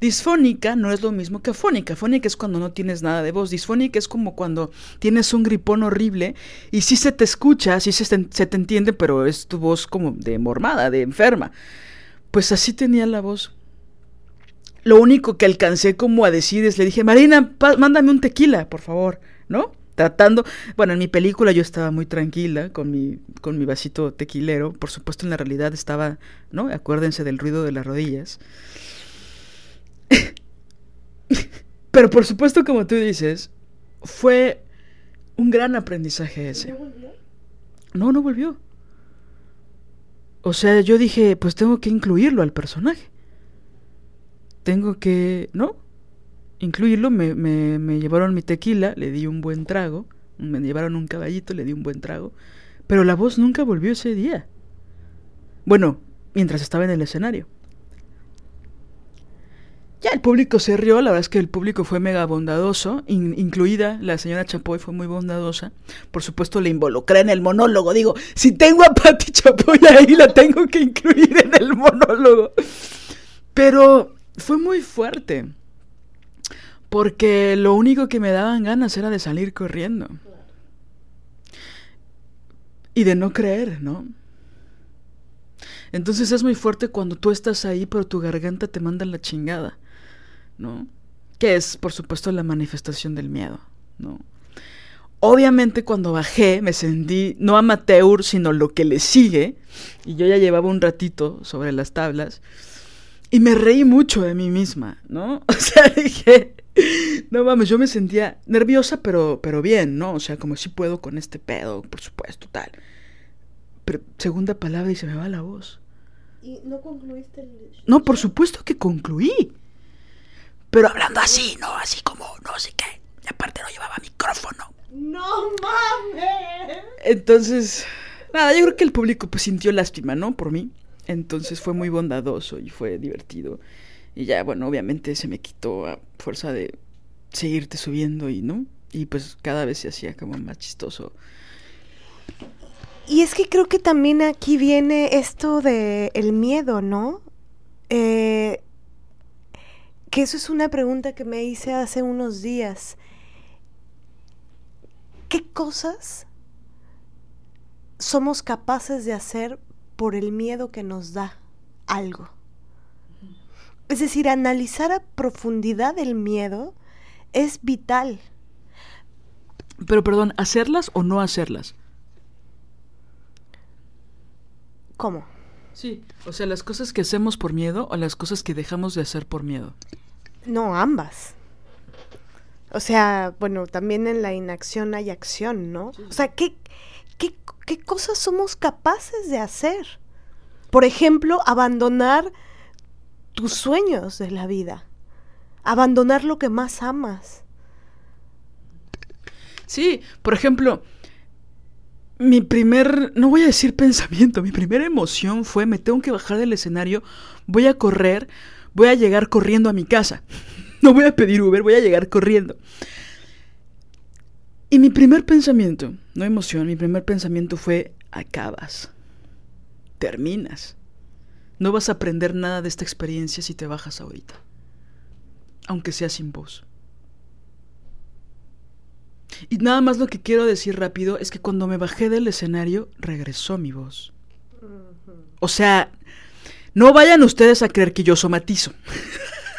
Disfónica no es lo mismo que afónica. Afónica es cuando no tienes nada de voz. Disfónica es como cuando tienes un gripón horrible y sí se te escucha, sí se te, se te entiende, pero es tu voz como de mormada, de enferma. Pues así tenía la voz. Lo único que alcancé como a decir es, le dije, Marina, mándame un tequila, por favor, ¿no? Tratando, bueno, en mi película yo estaba muy tranquila con mi, con mi vasito tequilero, por supuesto en la realidad estaba, ¿no? Acuérdense del ruido de las rodillas. (laughs) Pero por supuesto, como tú dices, fue un gran aprendizaje ese. ¿No volvió? No, no volvió. O sea, yo dije, pues tengo que incluirlo al personaje tengo que, ¿no? Incluirlo, me, me, me, llevaron mi tequila, le di un buen trago, me llevaron un caballito, le di un buen trago, pero la voz nunca volvió ese día. Bueno, mientras estaba en el escenario. Ya el público se rió, la verdad es que el público fue mega bondadoso, in, incluida la señora Chapoy fue muy bondadosa. Por supuesto le involucré en el monólogo, digo, si tengo a Patti Chapoy ahí la tengo que incluir en el monólogo. Pero fue muy fuerte. Porque lo único que me daban ganas era de salir corriendo. Y de no creer, ¿no? Entonces es muy fuerte cuando tú estás ahí, pero tu garganta te manda la chingada, ¿no? Que es, por supuesto, la manifestación del miedo, ¿no? Obviamente cuando bajé me sentí no amateur, sino lo que le sigue, y yo ya llevaba un ratito sobre las tablas, y me reí mucho de mí misma, ¿no? (laughs) O sea, dije, no mames, yo me sentía nerviosa, pero, pero bien, ¿no? O sea, como si puedo con este pedo, por supuesto, tal. Pero segunda palabra y se me va la voz. ¿Y no concluiste el... No, por supuesto que concluí. Pero hablando así, ¿no? Así como, no sé qué. Y aparte no llevaba micrófono. ¡No mames! Entonces, nada, yo creo que el público pues sintió lástima, ¿no? Por mí. Entonces fue muy bondadoso y fue divertido. Y ya, bueno, obviamente se me quitó a fuerza de seguirte subiendo y, ¿no? Y pues cada vez se hacía como más chistoso. Y es que creo que también aquí viene esto de el miedo, ¿no? Eh, que eso es una pregunta que me hice hace unos días. ¿Qué cosas somos capaces de hacer por el miedo que nos da algo. Es decir, analizar a profundidad el miedo es vital. Pero perdón, ¿hacerlas o no hacerlas? ¿Cómo? Sí, o sea, las cosas que hacemos por miedo o las cosas que dejamos de hacer por miedo. No, ambas. O sea, bueno, también en la inacción hay acción, ¿no? Sí. O sea, ¿qué, qué, cosas somos capaces de hacer? Por ejemplo, abandonar tus sueños de la vida, abandonar lo que más amas. Sí, por ejemplo, mi primer, no voy a decir pensamiento, mi primera emoción fue me tengo que bajar del escenario, voy a correr, voy a llegar corriendo a mi casa. (laughs) No voy a pedir Uber, voy a llegar corriendo. Y mi primer pensamiento, no emoción, mi primer pensamiento fue acabas terminas. No vas a aprender nada de esta experiencia si te bajas ahorita, aunque sea sin voz. Y nada más lo que quiero decir rápido es que cuando me bajé del escenario, regresó mi voz. O sea, no vayan ustedes a creer que yo somatizo.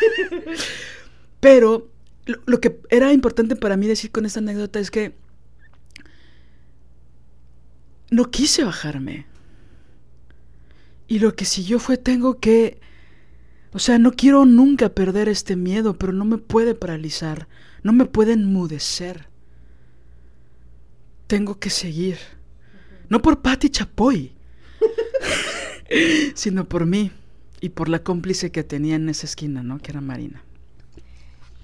(laughs) Pero lo, lo, que era importante para mí decir con esta anécdota es que no quise bajarme. Y lo que siguió fue tengo que... O sea, no quiero nunca perder este miedo, pero no me puede paralizar, no me puede enmudecer. Tengo que seguir. No por Patti Chapoy, (laughs) sino por mí y por la cómplice que tenía en esa esquina, ¿no? Que era Marina.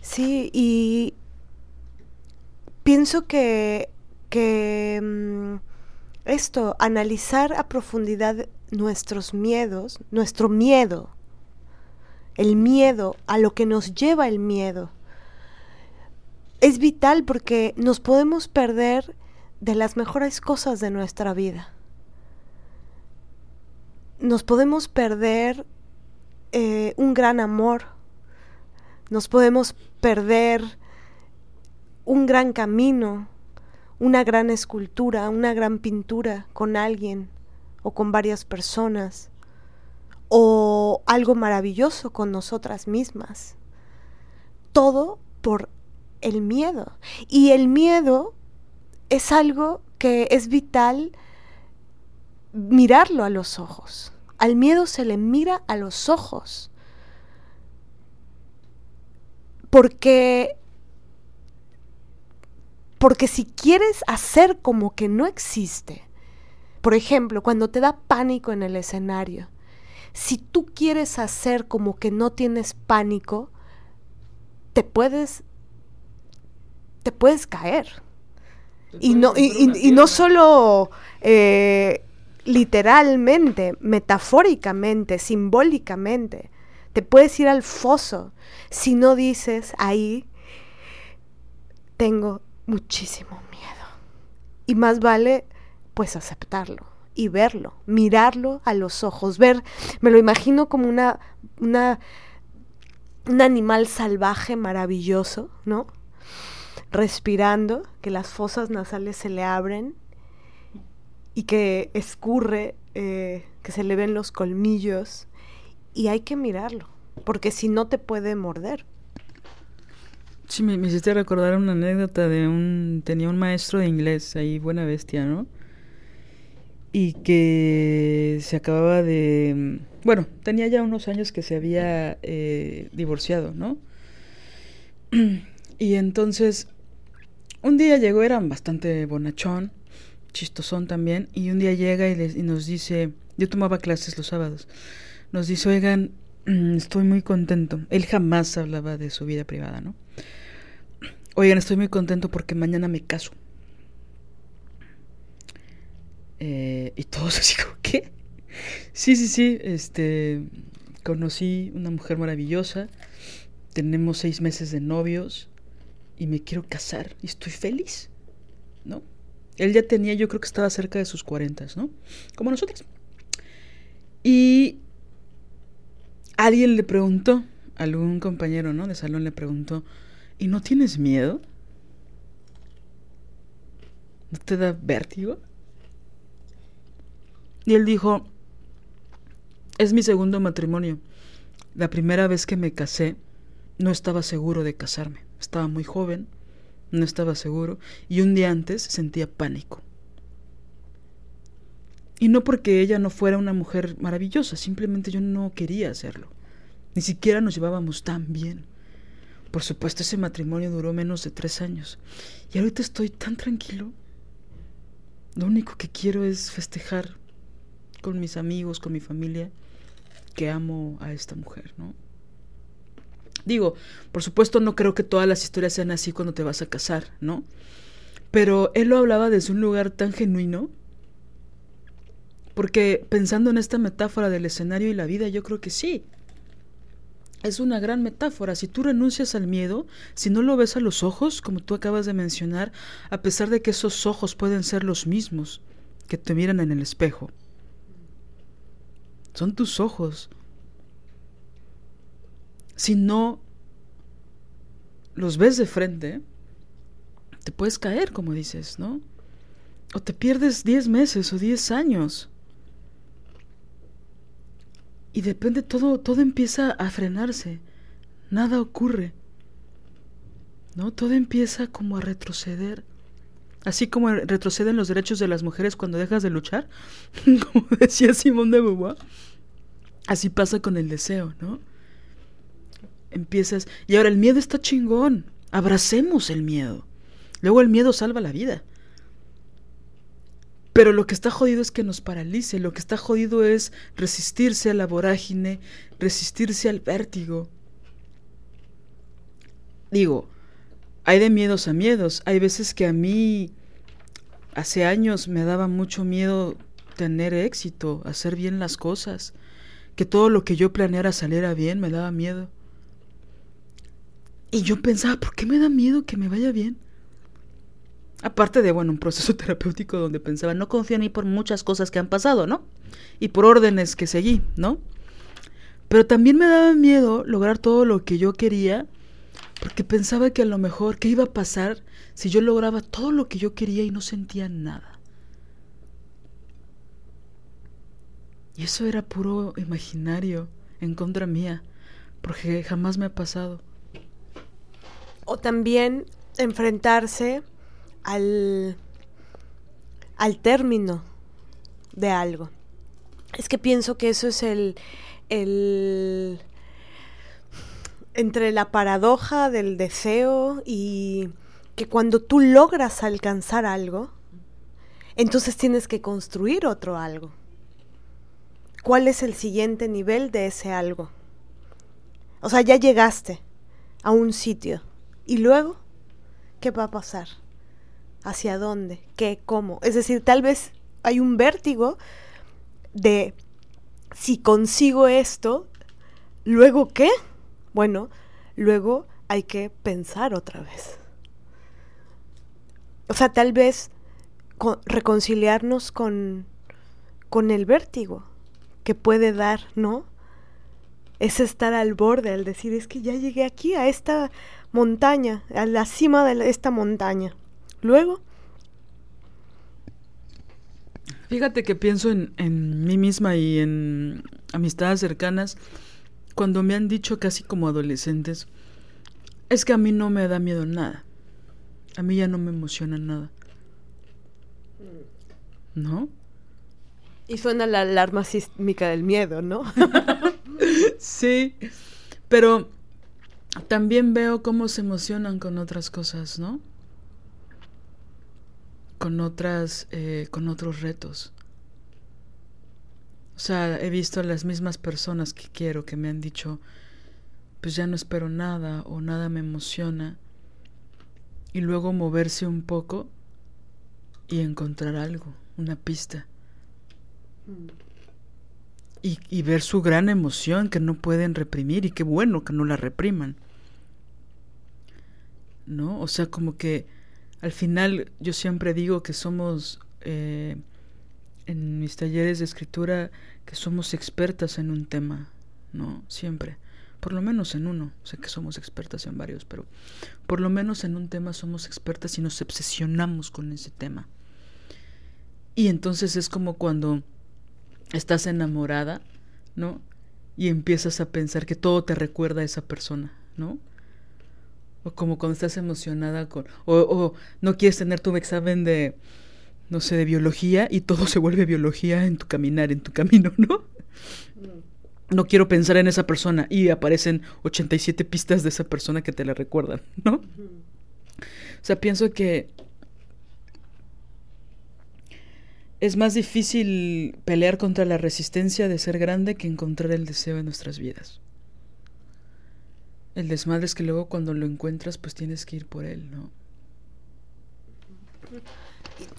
Sí, y pienso que, que mm, esto, analizar a profundidad nuestros miedos, nuestro miedo, el miedo, a lo que nos lleva el miedo, es vital porque nos podemos perder de las mejores cosas de nuestra vida. Nos podemos perder eh, un gran amor, nos podemos perder un gran camino, una gran escultura, una gran pintura con alguien o con varias personas o algo maravilloso con nosotras mismas. Todo por el miedo. Y el miedo es algo que es vital mirarlo a los ojos. Al miedo se le mira a los ojos. Porque porque si quieres hacer como que no existe, por ejemplo, cuando te da pánico en el escenario, si tú quieres hacer como que no tienes pánico, te puedes te puedes caer. y no, y, no solo eh, literalmente, metafóricamente, simbólicamente. Te puedes ir al foso si no dices ahí, tengo muchísimo miedo. Y más vale pues aceptarlo y verlo, mirarlo a los ojos, ver, me lo imagino como una, una un animal salvaje maravilloso, ¿no? Respirando, que las fosas nasales se le abren y que escurre, eh, que se le ven los colmillos y hay que mirarlo, porque si no te puede morder. Sí, me, hiciste recordar una anécdota de un... Tenía un maestro de inglés ahí, buena bestia, ¿no? Y que se acababa de... Bueno, tenía ya unos años que se había eh, divorciado, ¿no? (clears throat) Y entonces, un día llegó, era bastante bonachón, chistosón también, y un día llega y, y nos dice, yo tomaba clases los sábados, nos dice, oigan, (clears throat) estoy muy contento. Él jamás hablaba de su vida privada, ¿no? Oigan, estoy muy contento porque mañana me caso. Eh, y todos (laughs) así como, ¿qué? Sí, sí, sí, este, conocí una mujer maravillosa, tenemos seis meses de novios y me quiero casar y estoy feliz, ¿no? Él ya tenía, yo creo que estaba cerca de sus cuarentas, ¿no? Como nosotros. Y alguien le preguntó, algún compañero, ¿no? De salón le preguntó, ¿Y no tienes miedo? ¿No te da vértigo? Y él dijo, es mi segundo matrimonio. La primera vez que me casé, no estaba seguro de casarme. Estaba muy joven, no estaba seguro, y un día antes sentía pánico. Y no porque ella no fuera una mujer maravillosa, simplemente yo no quería hacerlo. Ni siquiera nos llevábamos tan bien. Por supuesto, ese matrimonio duró menos de tres años. Y ahorita estoy tan tranquilo. Lo único que quiero es festejar con mis amigos, con mi familia, que amo a esta mujer, ¿no? Digo, por supuesto no creo que todas las historias sean así cuando te vas a casar, ¿no? Pero él lo hablaba desde un lugar tan genuino, porque pensando en esta metáfora del escenario y la vida, yo creo que sí es una gran metáfora. Si tú renuncias al miedo, si no lo ves a los ojos, como tú acabas de mencionar, a pesar de que esos ojos pueden ser los mismos que te miran en el espejo, son tus ojos. Si no los ves de frente, te puedes caer, como dices, ¿no? O te pierdes 10 meses o 10 años. Y depende, todo, todo empieza a frenarse. Nada ocurre. ¿No? Todo empieza como a retroceder. Así como retroceden los derechos de las mujeres cuando dejas de luchar, (laughs) como decía Simón de Beauvoir. Así pasa con el deseo, ¿no? Empiezas. Y ahora el miedo está chingón. Abracemos el miedo. Luego el miedo salva la vida. Pero lo que está jodido es que nos paralice, lo que está jodido es resistirse a la vorágine, resistirse al vértigo. Digo, hay de miedos a miedos. Hay veces que a mí, hace años, me daba mucho miedo tener éxito, hacer bien las cosas, que todo lo que yo planeara saliera bien, me daba miedo. Y yo pensaba, ¿por qué me da miedo que me vaya bien? Aparte de, bueno, un proceso (laughs) terapéutico donde pensaba, no confío en mí por muchas cosas que han pasado, ¿no? Y por órdenes que seguí, ¿no? Pero también me daba miedo lograr todo lo que yo quería, porque pensaba que a lo mejor, ¿qué iba a pasar si yo lograba todo lo que yo quería y no sentía nada? Y eso era puro imaginario en contra mía, porque jamás me ha pasado. O también enfrentarse al, al término de algo. Es que pienso que eso es el, el entre la paradoja del deseo y que cuando tú logras alcanzar algo, entonces tienes que construir otro algo. ¿Cuál es el siguiente nivel de ese algo? O sea, ya llegaste a un sitio y luego, ¿qué va a pasar? Hacia dónde, qué, cómo. Es decir, tal vez hay un vértigo de si consigo esto, luego qué? Bueno, luego hay que pensar otra vez. O sea, tal vez reconciliarnos con, con el vértigo que puede dar, ¿no? Es estar al borde, al decir, es que ya llegué aquí, a esta montaña, a la cima de esta montaña. Luego. Fíjate que pienso en, en mí misma y en amistades cercanas cuando me han dicho casi como adolescentes, es que a mí no me da miedo nada. A mí ya no me emociona nada. ¿No? Y suena la alarma sísmica del miedo, ¿no? (laughs) sí, pero también veo cómo se emocionan con otras cosas, ¿no? Con otras, eh, con otros retos. O sea, he visto a las mismas personas que quiero que me han dicho, pues ya no espero nada o nada me emociona. Y luego moverse un poco y encontrar algo, una pista. Y, y ver su gran emoción que no pueden reprimir y qué bueno que no la repriman. ¿No? O sea, como que al final yo siempre digo que somos, eh, en mis talleres de escritura, que somos expertas en un tema, ¿no? Siempre. Por lo menos en uno. Sé que somos expertas en varios, pero por lo menos en un tema somos expertas y nos obsesionamos con ese tema. Y entonces es como cuando estás enamorada, ¿no? Y empiezas a pensar que todo te recuerda a esa persona, ¿no? O como cuando estás emocionada con... O, no quieres tener tu examen de, no sé, de biología y todo se vuelve biología en tu caminar, en tu camino, ¿no? Mm. No quiero pensar en esa persona y aparecen 87 pistas de esa persona que te la recuerdan, ¿no? O sea, pienso que es más difícil pelear contra la resistencia de ser grande que encontrar el deseo en nuestras vidas. El desmadre es que luego cuando lo encuentras, pues tienes que ir por él, ¿no?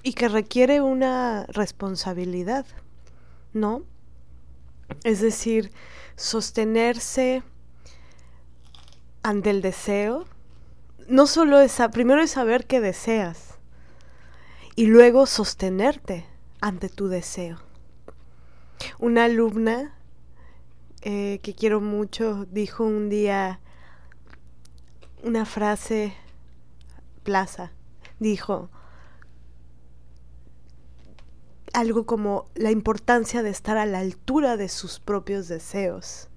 Y, que requiere una responsabilidad, ¿no? Es decir, sostenerse ante el deseo, no solo es, primero es saber qué deseas y luego sostenerte ante tu deseo. Una alumna eh, que quiero mucho dijo un día, una frase, Plaza, dijo algo como la importancia de estar a la altura de sus propios deseos,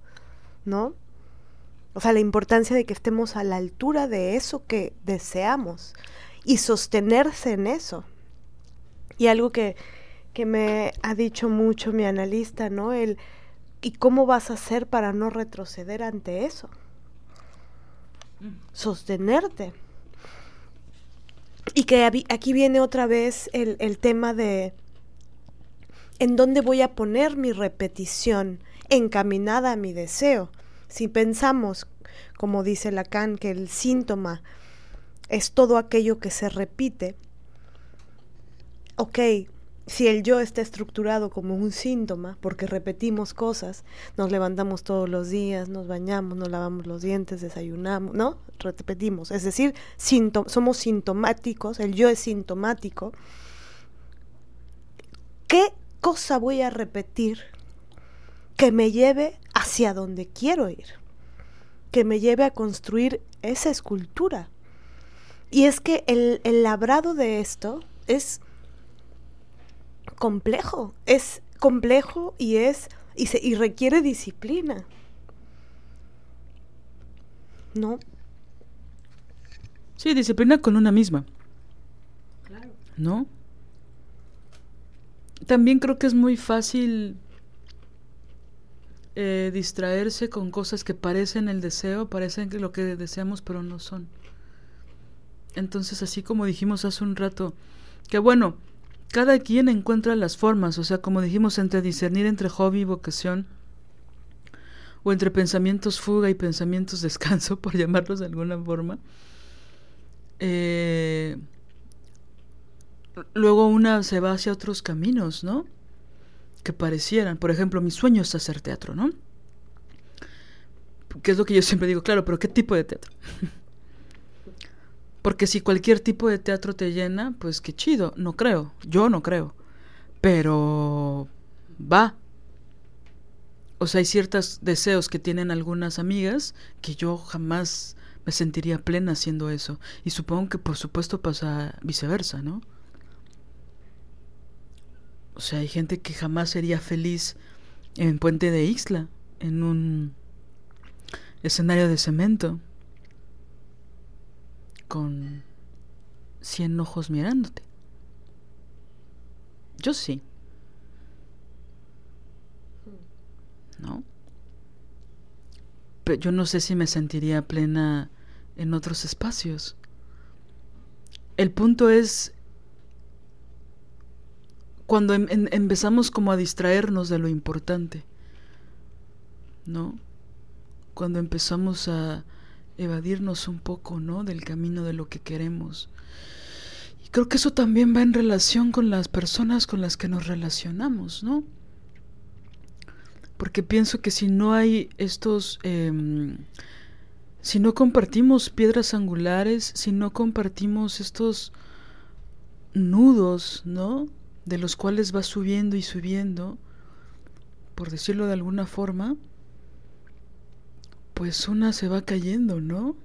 ¿no? O sea, la importancia de que estemos a la altura de eso que deseamos y sostenerse en eso. Y algo que, que me ha dicho mucho mi analista, ¿no? El, ¿y cómo vas a hacer para no retroceder ante eso? Sostenerte. Y que aquí viene otra vez el, el tema de en dónde voy a poner mi repetición encaminada a mi deseo. Si pensamos, como dice Lacan, que el síntoma es todo aquello que se repite, ok, si el yo está estructurado como un síntoma, porque repetimos cosas, nos levantamos todos los días, nos bañamos, nos lavamos los dientes, desayunamos, ¿no? Repetimos, es decir, somos sintomáticos, el yo es sintomático. ¿Qué cosa voy a repetir que me lleve hacia donde quiero ir, que me lleve a construir esa escultura. Y es que el, labrado de esto es complejo, es complejo y es y, se, y requiere disciplina. ¿No? Sí, disciplina con una misma. Claro. ¿No? También creo que es muy fácil eh, distraerse con cosas que parecen el deseo, parecen lo que deseamos, pero no son. Entonces, así como dijimos hace un rato, que bueno, cada quien encuentra las formas, o sea, como dijimos, entre discernir entre hobby y vocación, o entre pensamientos fuga y pensamientos (laughs) descanso, por llamarlos de alguna forma. Eh, luego una se va hacia otros caminos, ¿no? Que parecieran. Por ejemplo, mi sueño es hacer teatro, ¿no? Que es lo que yo siempre digo, claro, pero ¿qué tipo de teatro? (laughs) Porque si cualquier tipo de teatro te llena, pues qué chido, no creo, yo no creo. Pero va. O sea, hay ciertos deseos que tienen algunas amigas que yo jamás me sentiría plena haciendo eso. Y supongo que por supuesto pasa viceversa, ¿no? O sea, hay gente que jamás sería feliz en Puente de Ixla, en un escenario de cemento, con cien ojos mirándote. Yo sí. ¿No? Pero yo no sé si me sentiría plena en otros espacios. El punto es cuando em, empezamos como a distraernos de lo importante, ¿no? Cuando empezamos a evadirnos un poco, ¿no? Del camino de lo que queremos. Y creo que eso también va en relación con las personas con las que nos relacionamos, ¿no? Porque pienso que si no hay estos... Em, si no compartimos piedras angulares, si no compartimos estos nudos, ¿no? de los cuales va subiendo y subiendo, por decirlo de alguna forma, pues una se va cayendo, ¿no?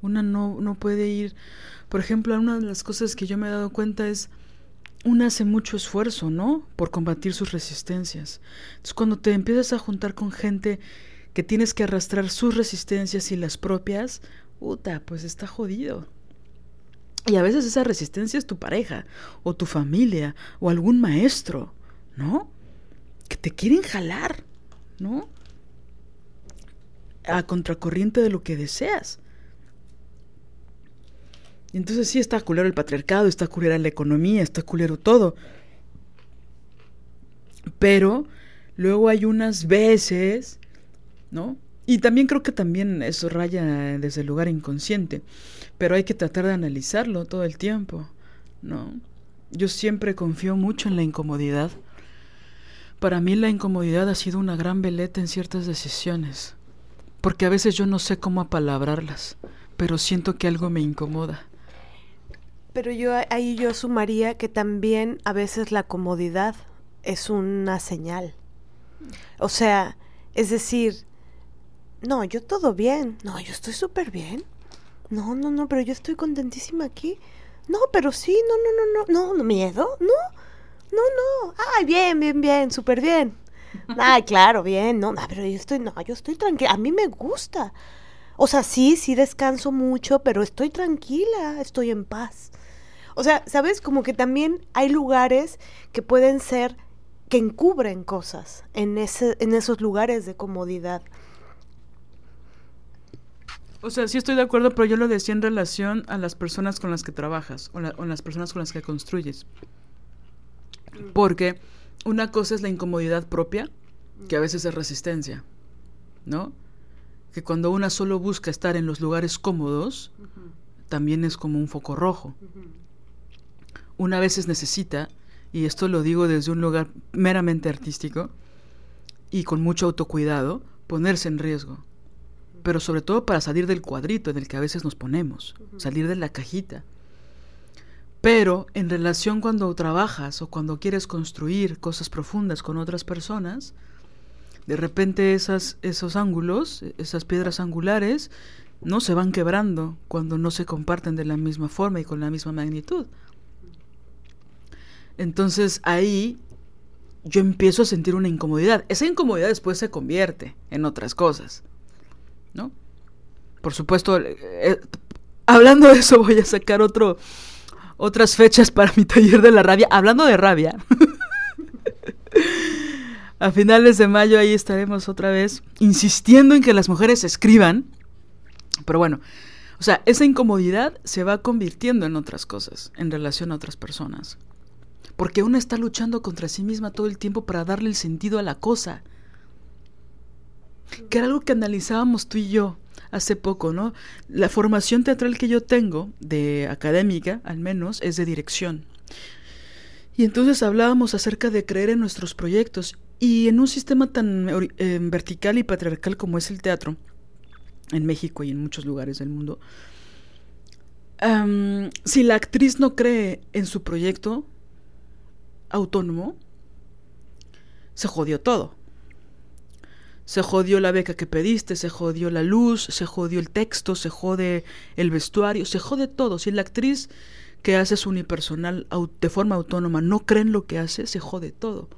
Una no, no puede ir. Por ejemplo, una de las cosas que yo me he dado cuenta es, una hace mucho esfuerzo, ¿no? Por combatir sus resistencias. Entonces, cuando te empiezas a juntar con gente que tienes que arrastrar sus resistencias y las propias, puta, pues está jodido. Y a veces esa resistencia es tu pareja, o tu familia, o algún maestro, ¿no? Que te quieren jalar, ¿no? A contracorriente de lo que deseas. Entonces sí está culero el patriarcado, está culera la economía, está culero todo. Pero luego hay unas veces, ¿no? Y también creo que también eso raya desde el lugar inconsciente, pero hay que tratar de analizarlo todo el tiempo, ¿no? Yo siempre confío mucho en la incomodidad. Para mí la incomodidad ha sido una gran veleta en ciertas decisiones, porque a veces yo no sé cómo apalabrarlas, pero siento que algo me incomoda. Pero yo ahí yo sumaría que también a veces la comodidad es una señal. O sea, es decir, no, yo todo bien, no, yo estoy súper bien. No, no, no, pero yo estoy contentísima aquí. No, pero sí, no, no, no, no, no, miedo, no, no, no. Ay, bien, bien, bien, súper bien. Ay, claro, bien, no, no, pero yo estoy, no, yo estoy tranquila, a mí me gusta. O sea, sí, sí descanso mucho, pero estoy tranquila, estoy en paz. O sea, ¿sabes? Como que también hay lugares que pueden ser que encubren cosas en, ese, en esos lugares de comodidad. O sea, sí estoy de acuerdo, pero yo lo decía en relación a las personas con las que trabajas o, o las personas con las que construyes. Porque una cosa es la incomodidad propia, que a veces es resistencia, ¿no? Que cuando una solo busca estar en los lugares cómodos, también es como un foco rojo. Una vez necesita, y esto lo digo desde un lugar meramente artístico y con mucho autocuidado, ponerse en riesgo. Pero sobre todo para salir del cuadrito en el que a veces nos ponemos, salir de la cajita. Pero en relación cuando trabajas o cuando quieres construir cosas profundas con otras personas, de repente esos ángulos, esas piedras angulares, no se van quebrando cuando no se comparten de la misma forma y con la misma magnitud. Entonces ahí yo empiezo a sentir una incomodidad. Esa incomodidad después se convierte en otras cosas, ¿no? Por supuesto, eh, eh, hablando de eso voy a sacar otro, otras fechas para mi taller de la rabia. Hablando de rabia. a finales de mayo ahí estaremos otra vez insistiendo en que las mujeres escriban. Pero bueno, o sea, esa incomodidad se va convirtiendo en otras cosas, en relación a otras personas. Porque una está luchando contra sí misma todo el tiempo para darle el sentido a la cosa. Que era algo que analizábamos tú y yo hace poco, ¿no? La formación teatral que yo tengo, de académica al menos, es de dirección. Y entonces hablábamos acerca de creer en nuestros proyectos y en un sistema tan eh, vertical y patriarcal como es el teatro, en México y en muchos lugares del mundo, si la actriz no cree en su proyecto autónomo, se jodió todo. Se jodió la beca que pediste, se jodió la luz, se jodió el texto, se jode el vestuario, se jode todo. Si la actriz que hace su unipersonal de forma autónoma no cree en lo que hace, se jode todo.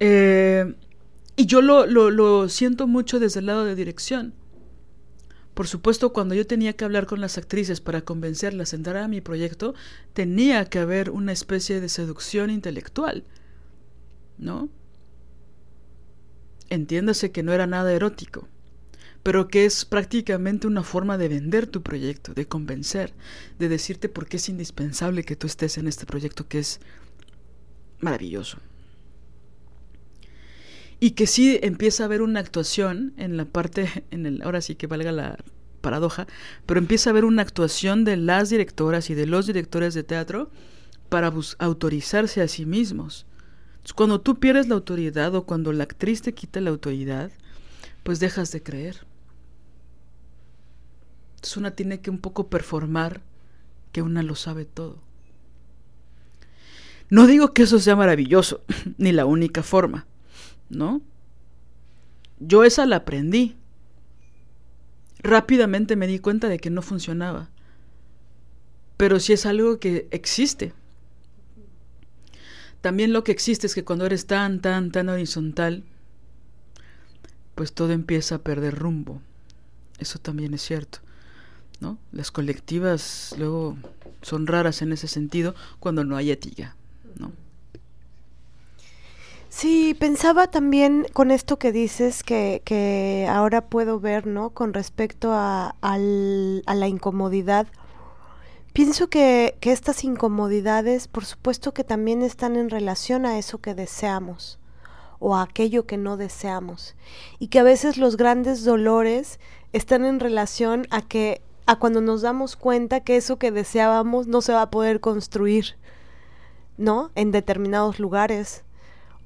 Eh, y yo lo, lo, siento mucho desde el lado de dirección. Por supuesto, cuando yo tenía que hablar con las actrices para convencerlas a entrar a mi proyecto, tenía que haber una especie de seducción intelectual, ¿no? Entiéndase que no era nada erótico, pero que es prácticamente una forma de vender tu proyecto, de convencer, de decirte por qué es indispensable que tú estés en este proyecto que es maravilloso y que sí empieza a haber una actuación en la parte, en el, ahora sí que valga la paradoja, pero empieza a haber una actuación de las directoras y de los directores de teatro para autorizarse a sí mismos. Cuando tú pierdes la autoridad o cuando la actriz te quita la autoridad, pues dejas de creer. Entonces una tiene que un poco performar que una lo sabe todo. No digo que eso sea maravilloso, (laughs) ni la única forma, ¿no? Yo esa la aprendí. Rápidamente me di cuenta de que no funcionaba. Pero sí es algo que existe. También lo que existe es que cuando eres tan, tan, tan horizontal, pues todo empieza a perder rumbo. Eso también es cierto. ¿no? Las colectivas luego son raras en ese sentido cuando no hay ética. ¿no? Sí, pensaba también con esto que dices que, que ahora puedo ver, ¿no? Con respecto a, al, a la incomodidad. Pienso que, que estas incomodidades, por supuesto que también están en relación a eso que deseamos o a aquello que no deseamos. Y que a veces los grandes dolores están en relación a que a cuando nos damos cuenta que eso que deseábamos no se va a poder construir, ¿no? En determinados lugares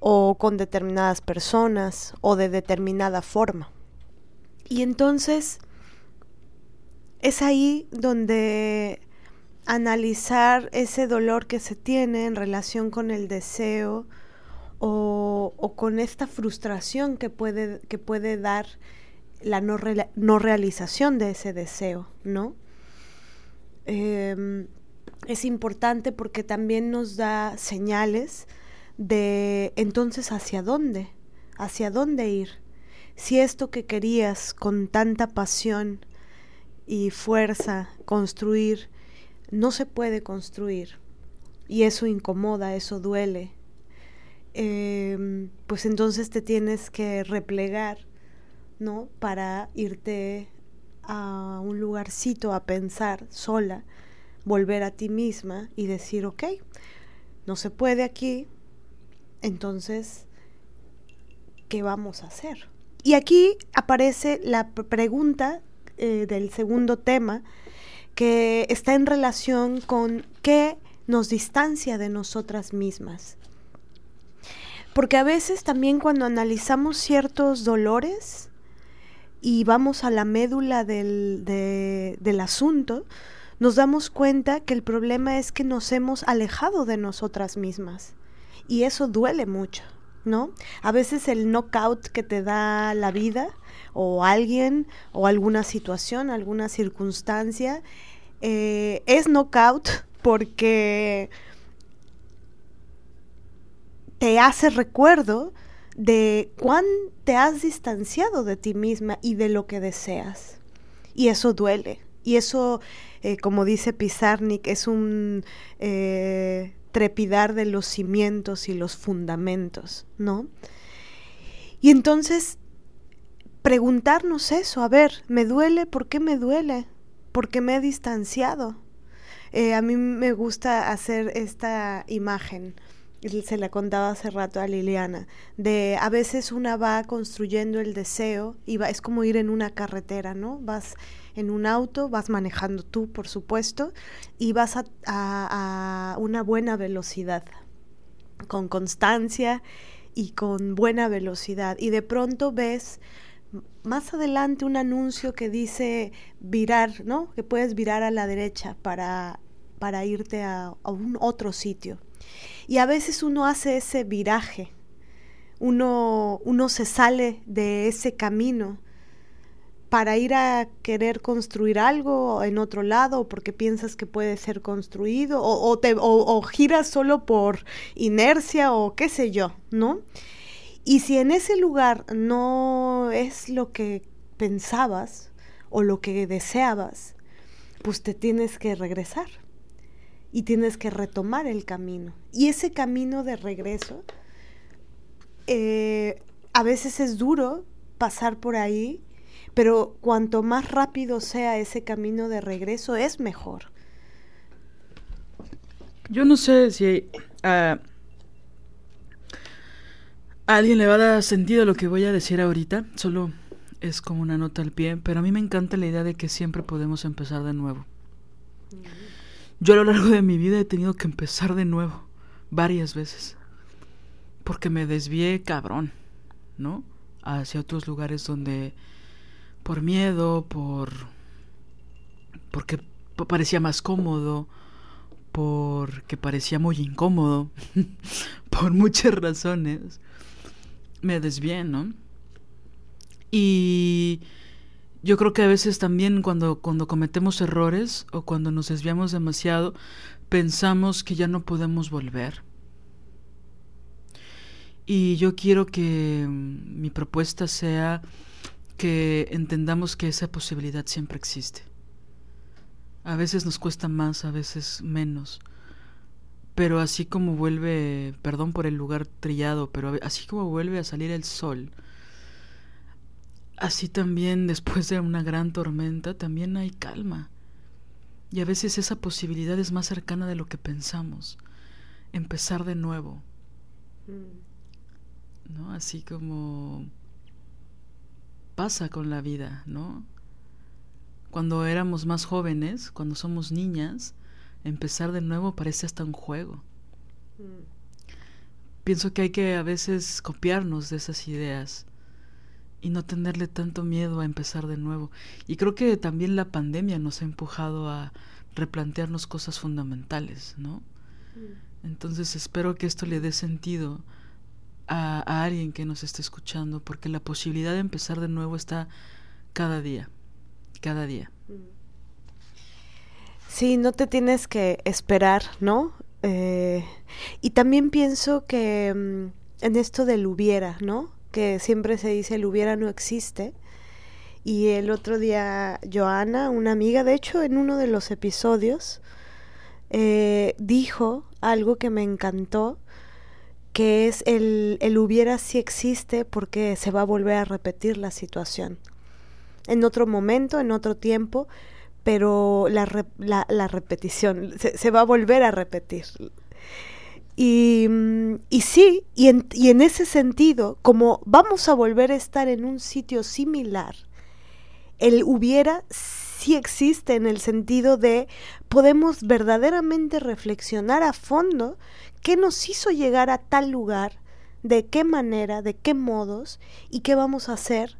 o con determinadas personas o de determinada forma. Y entonces es ahí donde analizar ese dolor que se tiene en relación con el deseo o, con esta frustración que puede, que puede dar la no, no, realización de ese deseo, ¿no? Em, es importante porque también nos da señales de entonces hacia dónde, hacia dónde ir. Si esto que querías con tanta pasión y fuerza construir, no se puede construir y eso incomoda, eso duele, em, pues entonces te tienes que replegar, ¿no? Para irte a un lugarcito a pensar sola, volver a ti misma y decir, ok, no se puede aquí, entonces, ¿qué vamos a hacer? Y aquí aparece la pregunta eh, del segundo tema, que está en relación con qué nos distancia de nosotras mismas. Porque a veces también cuando analizamos ciertos dolores y vamos a la médula del, del asunto, nos damos cuenta que el problema es que nos hemos alejado de nosotras mismas. Y eso duele mucho, ¿no? A veces el knockout que te da la vida o alguien o alguna situación, alguna circunstancia, eh, es knockout porque te hace recuerdo de cuán te has distanciado de ti misma y de lo que deseas. Y eso duele. Y eso, eh, como dice Pizarnik, es un eh, trepidar de los cimientos y los fundamentos, ¿no? Y entonces, preguntarnos eso, a ver, ¿me duele? ¿Por qué me duele? ¿Por qué me he distanciado? Eh, a mí me gusta hacer esta imagen, se la contaba hace rato a Liliana, de a veces una va construyendo el deseo y va, es como ir en una carretera, ¿no? Vas en un auto, vas manejando tú, por supuesto, y vas a, a una buena velocidad, con constancia y con buena velocidad. Y de pronto ves más adelante un anuncio que dice virar, ¿no? Que puedes virar a la derecha para para irte a, un otro sitio. Y a veces uno hace ese viraje, uno, uno se sale de ese camino para ir a querer construir algo en otro lado porque piensas que puede ser construido o, o, te, o, giras solo por inercia o qué sé yo, ¿no? Y si en ese lugar no es lo que pensabas o lo que deseabas, pues te tienes que regresar y tienes que retomar el camino. Y ese camino de regreso, eh, a veces es duro pasar por ahí, pero cuanto más rápido sea ese camino de regreso, es mejor. Yo no sé si a alguien le va a dar sentido lo que voy a decir ahorita, solo es como una nota al pie, pero a mí me encanta la idea de que siempre podemos empezar de nuevo. Yo a lo largo de mi vida he tenido que empezar de nuevo, varias veces, porque me desvié cabrón, ¿no? Hacia otros lugares donde por miedo, por porque parecía más cómodo, porque parecía muy incómodo, (laughs) por muchas razones, me desvié, ¿no? Y yo creo que a veces también cuando, cuando cometemos errores o cuando nos desviamos demasiado, pensamos que ya no podemos volver. Y yo quiero que mm, mi propuesta sea que entendamos que esa posibilidad siempre existe. A veces nos cuesta más, a veces menos. Pero así como vuelve, perdón por el lugar trillado, pero así como vuelve a salir el sol, Así también (laughs) después de una gran tormenta también hay calma. Y a veces esa posibilidad es más cercana de lo que pensamos. Empezar de nuevo. Mm. ¿No? Así como pasa con la vida, ¿no? Cuando éramos más jóvenes, cuando somos niñas, empezar de nuevo parece hasta un juego. Mm. Pienso que hay que a veces copiarnos de esas ideas y no tenerle tanto miedo a empezar de nuevo. Y creo que también la pandemia nos ha empujado a replantearnos cosas fundamentales, ¿no? Mm. Entonces espero que esto le dé sentido a, alguien que nos esté escuchando, porque la posibilidad de empezar de nuevo está cada día, cada día. Sí, no te tienes que esperar, ¿no? Eh, y también pienso que mm, en esto del hubiera, ¿no? Que siempre se dice el hubiera no existe. Y el otro día Joana, una amiga, de hecho en uno de los episodios, eh, dijo algo que me encantó, que es el, el hubiera sí existe porque se va a volver a repetir la situación. En otro momento, en otro tiempo, pero la, la, repetición se, va a volver a repetir. Y, y sí, y en, y en ese sentido, como vamos a volver a estar en un sitio similar, el hubiera sí existe en el sentido de podemos verdaderamente reflexionar a fondo qué nos hizo llegar a tal lugar, de qué manera, de qué modos y qué vamos a hacer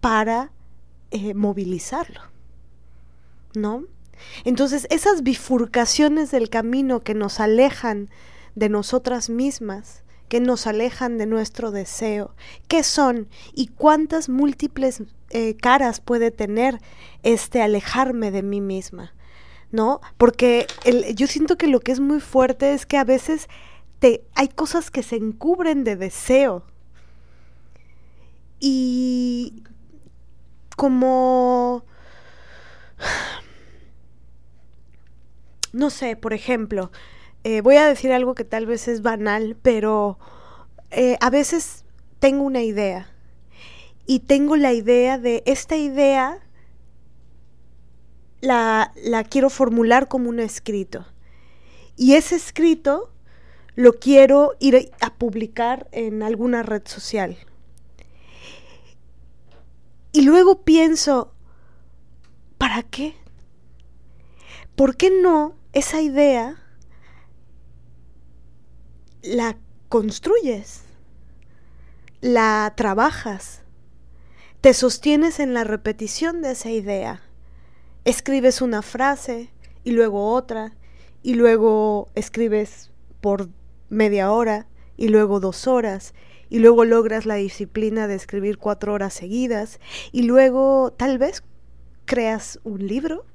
para eh, movilizarlo. ¿No? Entonces, esas bifurcaciones del camino que nos alejan de nosotras mismas, que nos alejan de nuestro deseo, qué son y cuántas múltiples eh, caras puede tener este alejarme de mí misma, ¿no? Porque yo siento que lo que es muy fuerte es que a veces te, hay cosas que se encubren de deseo. Y como... No sé, por ejemplo, eh, voy a decir algo que tal vez es banal, pero eh, a veces tengo una idea y tengo la idea de esta idea la, la quiero formular como un escrito. Y ese escrito lo quiero ir a publicar en alguna red social. Y luego pienso, ¿para qué? ¿Por qué no esa idea la construyes? La trabajas te sostienes en la repetición de esa idea. Escribes una frase y luego otra y luego escribes por media hora y luego dos horas y luego logras la disciplina de escribir cuatro horas seguidas y luego tal vez creas un libro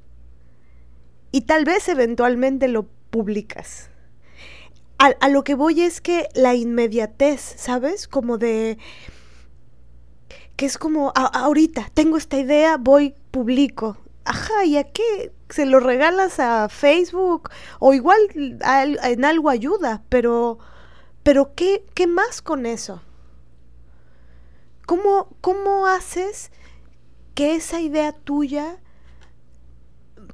y tal vez eventualmente lo publicas. A, a, lo que voy es que la inmediatez, ¿sabes? Como de que es como, a, ahorita tengo esta idea, voy, publico. Ajá, ¿y a qué? ¿Se lo regalas a Facebook? O igual en algo ayuda, pero, pero ¿qué, ¿qué más con eso? ¿Cómo, ¿Cómo haces que esa idea tuya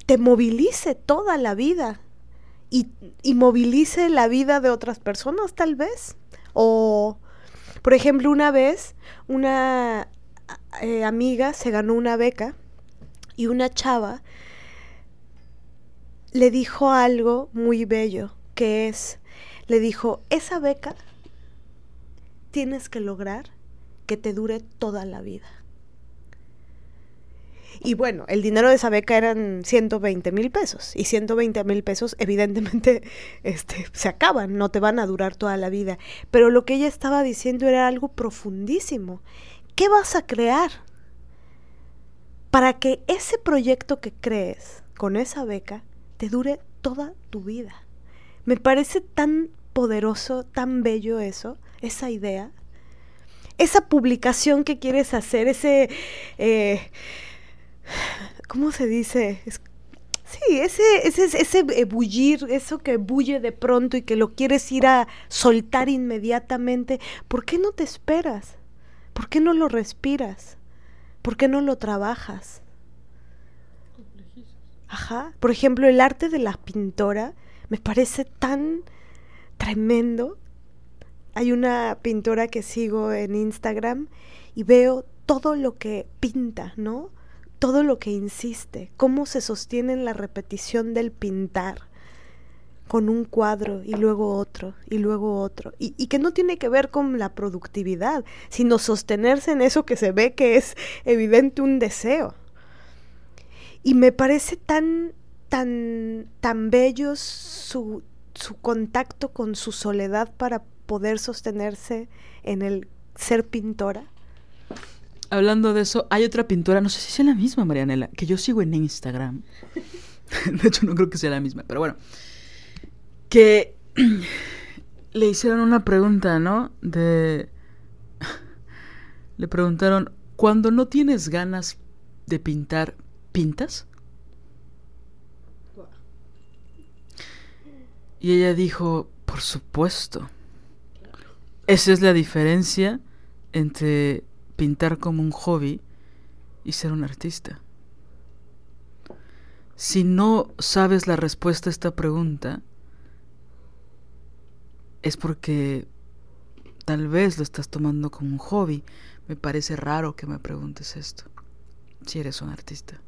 te movilice toda la vida? Y, movilice la vida de otras personas tal vez. O, por ejemplo, una vez una eh, amiga se ganó una beca y una chava le dijo algo muy bello, que es, le dijo, esa beca tienes que lograr que te dure toda la vida. Y bueno, el dinero de esa beca eran 120 mil pesos. Y 120 mil pesos evidentemente (laughs) este, se acaban, no te van a durar toda la vida. Pero lo que ella estaba diciendo era algo profundísimo. ¿Qué vas a crear? Para que ese proyecto que crees con esa beca te dure toda tu vida. Me parece tan poderoso, tan bello eso, esa idea. Esa publicación que quieres hacer, ese... Eh, ¿Cómo se dice? Es, sí, ese, ese, ese bullir, eso que bulle de pronto y que lo quieres ir a soltar inmediatamente, ¿por qué no te esperas? ¿Por qué no lo respiras? ¿Por qué no lo trabajas? Ajá. Por ejemplo, el arte de la pintora me parece tan tremendo. Hay una pintora que sigo en Instagram y veo todo lo que pinta, ¿no? Todo lo que insiste, cómo se sostiene en la repetición del pintar con un cuadro y luego otro y luego otro. Y, y, que no tiene que ver con la productividad, sino sostenerse en eso que se ve que es evidente un deseo. Y me parece tan, tan, tan bello su, su contacto con su soledad para poder sostenerse en el ser pintora. Hablando de eso, hay otra pintora, no sé si sea la misma, Marianela, que yo sigo en Instagram. (laughs) de hecho, no creo que sea la misma, pero bueno. Que (clears throat) le hicieron una pregunta, ¿no? De... (laughs) Le preguntaron, cuando no tienes ganas de pintar, ¿pintas? Y ella dijo, por supuesto. Esa es la diferencia entre pintar como un hobby y ser un artista. Si no sabes la respuesta a esta pregunta, es porque tal vez lo estás tomando como un hobby. Me parece raro que me preguntes esto, si eres un artista.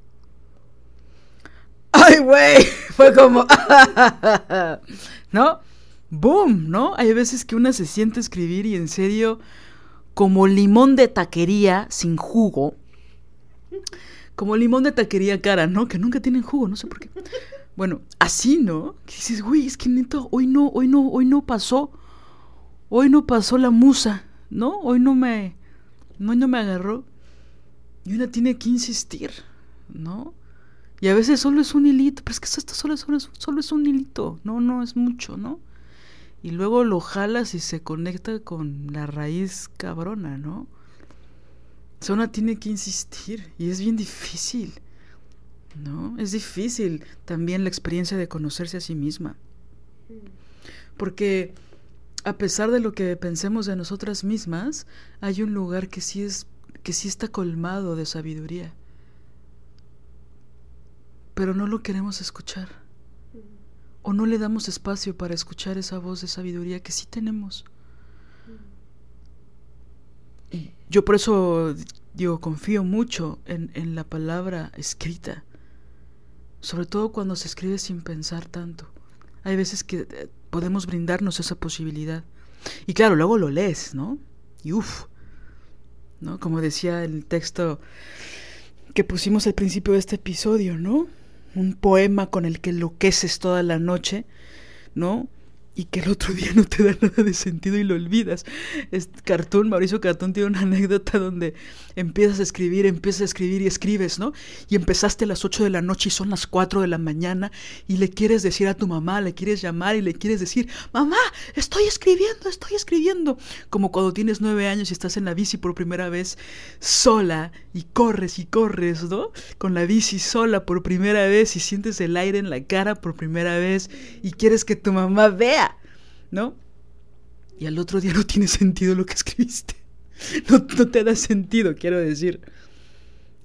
(laughs) ¡Ay, güey! (laughs) Fue como... (laughs) ¿No? ¡Boom! ¿No? Hay veces que una se siente escribir y en serio, como limón de taquería sin jugo. Como limón de taquería cara, ¿no? Que nunca tienen jugo, no sé por qué. Bueno, así, ¿no? Dices, güey, es que neto, hoy no, hoy no, hoy no pasó. Hoy no pasó la musa, ¿no? Hoy no me. Hoy no me agarró. Y una tiene que insistir, ¿no? Y a veces solo es un hilito, pero es que esto solo, solo, solo es un hilito, no, no es mucho, ¿no? Y luego lo jalas y se conecta con la raíz cabrona, ¿no? O una tiene que insistir y es bien difícil, ¿no? Es difícil también la experiencia de conocerse a sí misma. Porque a pesar de lo que pensemos de nosotras mismas, hay un lugar que sí es que sí está colmado de sabiduría pero no lo queremos escuchar. O no le damos espacio para escuchar esa voz de sabiduría que sí tenemos. Yo por eso digo, confío mucho en, en la palabra escrita, sobre todo cuando se escribe sin pensar tanto. Hay veces que eh, podemos brindarnos esa posibilidad. Y claro, luego lo lees, ¿no? Y uff, ¿no? Como decía el texto que pusimos al principio de este episodio, ¿no? Un poema con el que enloqueces toda la noche, ¿no? Y que el otro día no te da nada de sentido y lo olvidas. Es Cartoon, Mauricio Cartoon tiene una anécdota donde empiezas a escribir, empiezas a escribir y escribes, ¿no? Y empezaste a las 8 de la noche y son las 4 de la mañana y le quieres decir a tu mamá, le quieres llamar y le quieres decir, mamá, estoy escribiendo, estoy escribiendo. Como cuando tienes 9 años y estás en la bici por primera vez sola y corres y corres, ¿no? Con la bici sola por primera vez y sientes el aire en la cara por primera vez y quieres que tu mamá vea ¿no? Y al otro día no tiene sentido lo que escribiste. (laughs) No, te da sentido, quiero decir.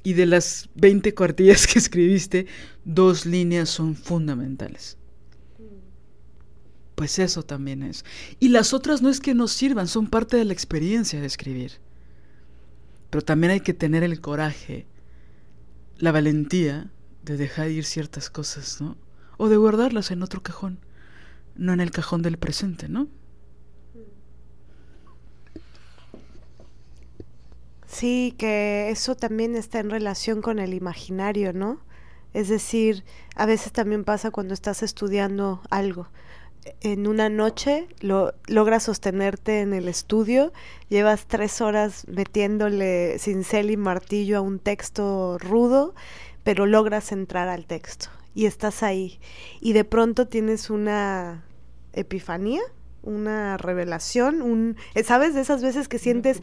Y de las 20 cuartillas que escribiste, dos líneas son fundamentales. Pues eso también es. Y las otras no es que nos sirvan, son parte de la experiencia de escribir. Pero también hay que tener el coraje, la valentía de dejar ir ciertas cosas, ¿no? O de guardarlas en otro cajón no en el cajón del presente, ¿no? Sí, que eso también está en relación con el imaginario, ¿no? Es decir, a veces también pasa cuando estás estudiando algo. En una noche lo, logras sostenerte en el estudio, llevas tres horas metiéndole cincel y martillo a un texto rudo, pero logras entrar al texto y estás ahí. Y de pronto tienes una epifanía, una revelación, un sabes de esas veces que sientes,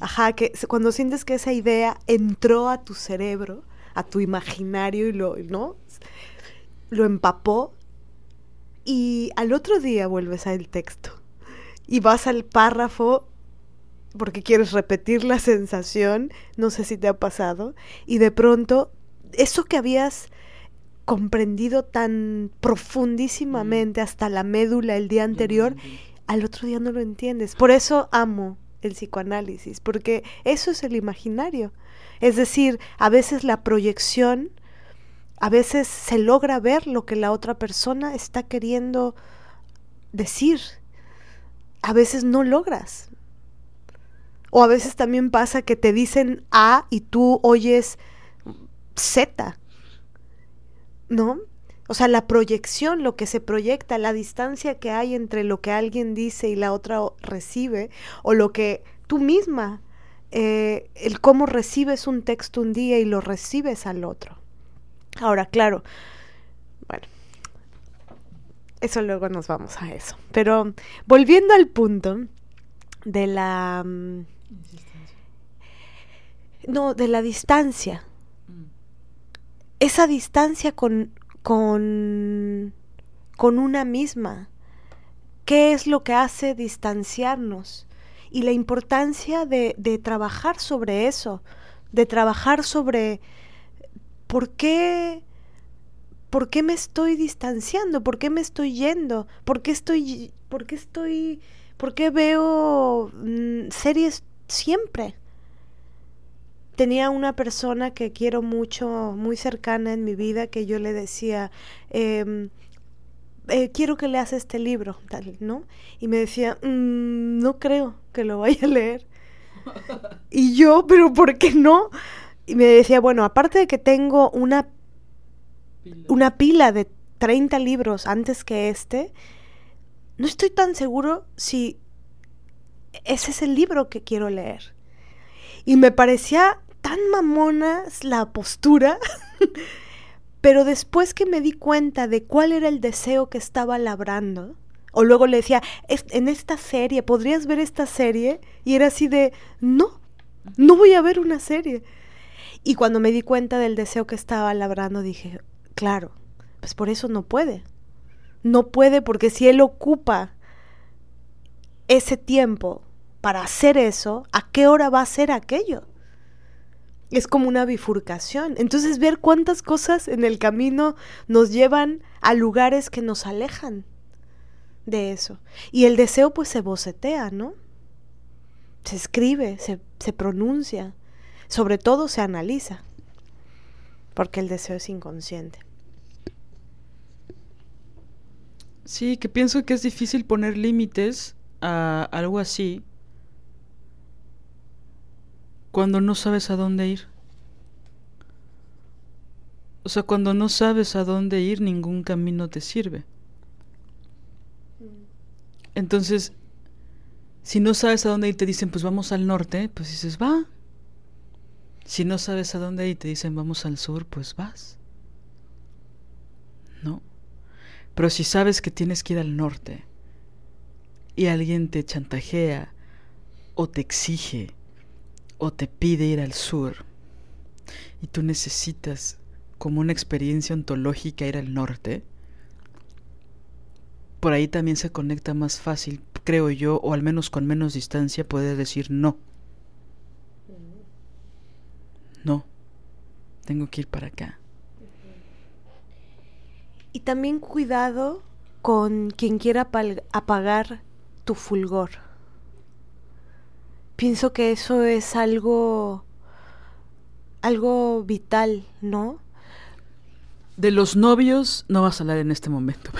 ajá, que cuando sientes que esa idea entró a tu cerebro, a tu imaginario y lo, ¿no? Lo empapó y al otro día vuelves al texto y vas al párrafo porque quieres repetir la sensación, no sé si te ha pasado, y de pronto eso que habías comprendido tan profundísimamente hasta la médula el día anterior, al otro día no lo entiendes. Por eso amo el psicoanálisis, porque eso es el imaginario. Es decir, a veces la proyección, a veces se logra ver lo que la otra persona está queriendo decir. A veces no logras. O a veces también pasa que te dicen A y tú oyes Z. ¿no? O sea, la proyección, lo que se proyecta, la distancia que hay entre lo que alguien dice y la otra recibe, o lo que tú misma eh, el cómo recibes un texto un día y lo recibes al otro. Ahora, claro, bueno, eso luego nos vamos a eso. Pero volviendo al punto de la... Mm, no, de la distancia. Esa distancia con, con, con una misma. ¿Qué es lo que hace distanciarnos? Y la importancia de, de trabajar sobre eso, de trabajar sobre por qué ¿por qué me estoy distanciando? ¿Por qué me estoy yendo? ¿Por qué estoy, por qué estoy, por qué veo mm, series siempre? Tenía una persona que quiero mucho, muy cercana en mi vida, que yo le decía, em, eh, quiero que leas este libro, tal, ¿no? Y me decía, mm, no creo que lo vaya a leer. y yo, pero ¿por qué no? Y me decía, bueno, aparte de que tengo una una pila de 30 libros antes que este, no estoy tan seguro si ese es el libro que quiero leer. Y me parecía tan mamona la postura, (laughs) pero después que me di cuenta de cuál era el deseo que estaba labrando, o luego le decía, en esta serie, ¿podrías ver esta serie? Y era así de, no, no voy a ver una serie. Y cuando me di cuenta del deseo que estaba labrando, dije, Claro, pues por eso no puede. No puede porque si él ocupa ese tiempo para hacer eso, ¿a qué hora va a hacer aquello? Es como una bifurcación. Entonces ver cuántas cosas en el camino nos llevan a lugares que nos alejan de eso. Y el deseo pues se bocetea, ¿no? Se escribe, se, se pronuncia, sobre todo se analiza porque el deseo es inconsciente. Sí, que pienso que es difícil poner límites a algo así cuando no sabes a dónde ir. O sea, cuando no sabes a dónde ir, ningún camino te sirve. Entonces, si no sabes a dónde ir, te dicen, pues vamos al norte, pues dices, va. Si no sabes a dónde ir te dicen vamos al sur, pues vas. ¿No? Pero si sabes que tienes que ir al norte y alguien te chantajea o te exige o te pide ir al sur y tú necesitas como una experiencia ontológica ir al norte, por ahí también se conecta más fácil, creo yo, o al menos con menos distancia, poder decir no. no, tengo que ir para acá. Y también cuidado con quien quiera apagar tu fulgor. Pienso que eso es algo algo vital, ¿no? De los novios no vas a hablar en este momento.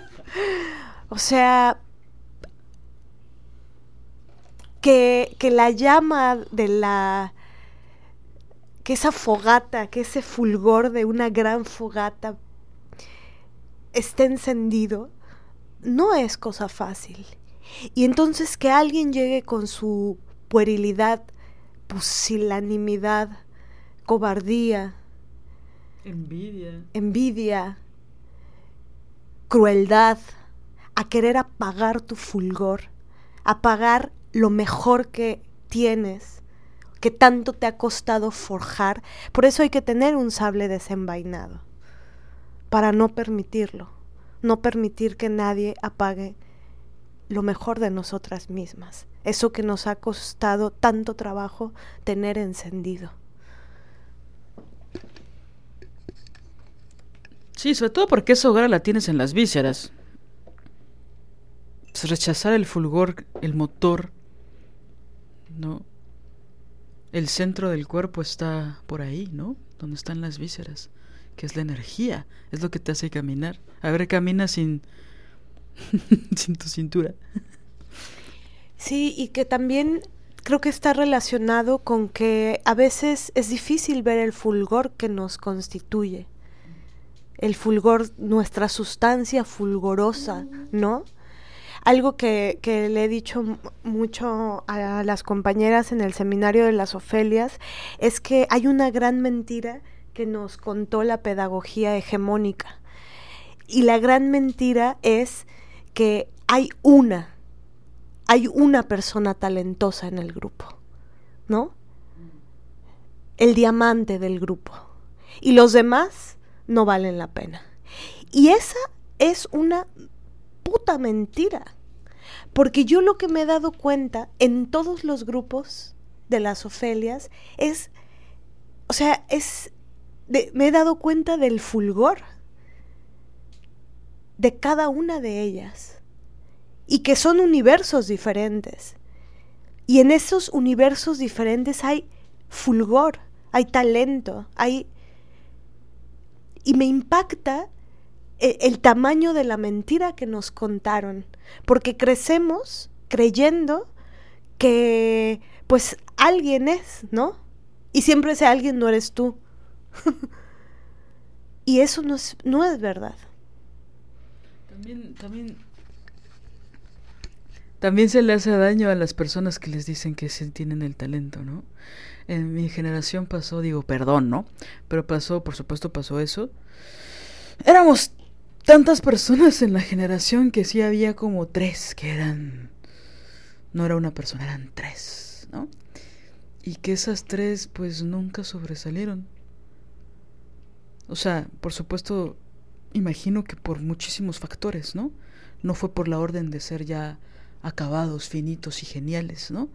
(laughs) o sea, que, que la llama de la que esa fogata, que ese fulgor de una gran fogata esté encendido, no es cosa fácil. Y entonces que alguien llegue con su puerilidad, pusilanimidad, cobardía, envidia, envidia, crueldad, a querer apagar tu fulgor, apagar lo mejor que tienes, que tanto te ha costado forjar. Por eso hay que tener un sable desenvainado, para no permitirlo, no permitir que nadie apague lo mejor de nosotras mismas, eso que nos ha costado tanto trabajo tener encendido. Sí, sobre todo porque esa hoguera la tienes en las vísceras. rechazar el fulgor, el motor, ¿no? el centro del cuerpo está por ahí, ¿no? Donde están las vísceras, que es la energía, es lo que te hace caminar. A ver, camina sin, (laughs) sin tu cintura. Sí, y que también creo que está relacionado con que a veces es difícil ver el fulgor que nos constituye. El fulgor, nuestra sustancia fulgorosa, ¿no? algo que, que, le he dicho mucho a las compañeras en el seminario de las Ofelias es que hay una gran mentira que nos contó la pedagogía hegemónica. Y la gran mentira es que hay una, hay una persona talentosa en el grupo, ¿no? El diamante del grupo. Y los demás no valen la pena. Y esa es una puta mentira. Porque yo lo que me he dado cuenta en todos los grupos de las Ofelias es, o sea, es, me he dado cuenta del fulgor de cada una de ellas y que son universos diferentes. Y en esos universos diferentes hay fulgor, hay talento, hay... Y me impacta el, el tamaño de la mentira que nos contaron, porque crecemos creyendo que pues alguien es, ¿no? Y siempre ese alguien no eres tú. (laughs) y eso no es, no es verdad. También, también, también se le hace daño a las personas que les dicen que tienen el talento, ¿no? En mi generación pasó, digo, perdón, ¿no? Pero pasó, por supuesto pasó eso. Éramos tantas personas en la generación que sí había como tres que eran... No era una persona, eran tres, ¿no? Y que esas tres pues nunca sobresalieron. O sea, por supuesto, imagino que por muchísimos factores, ¿no? No fue por la orden de ser ya acabados, finitos y geniales, ¿no?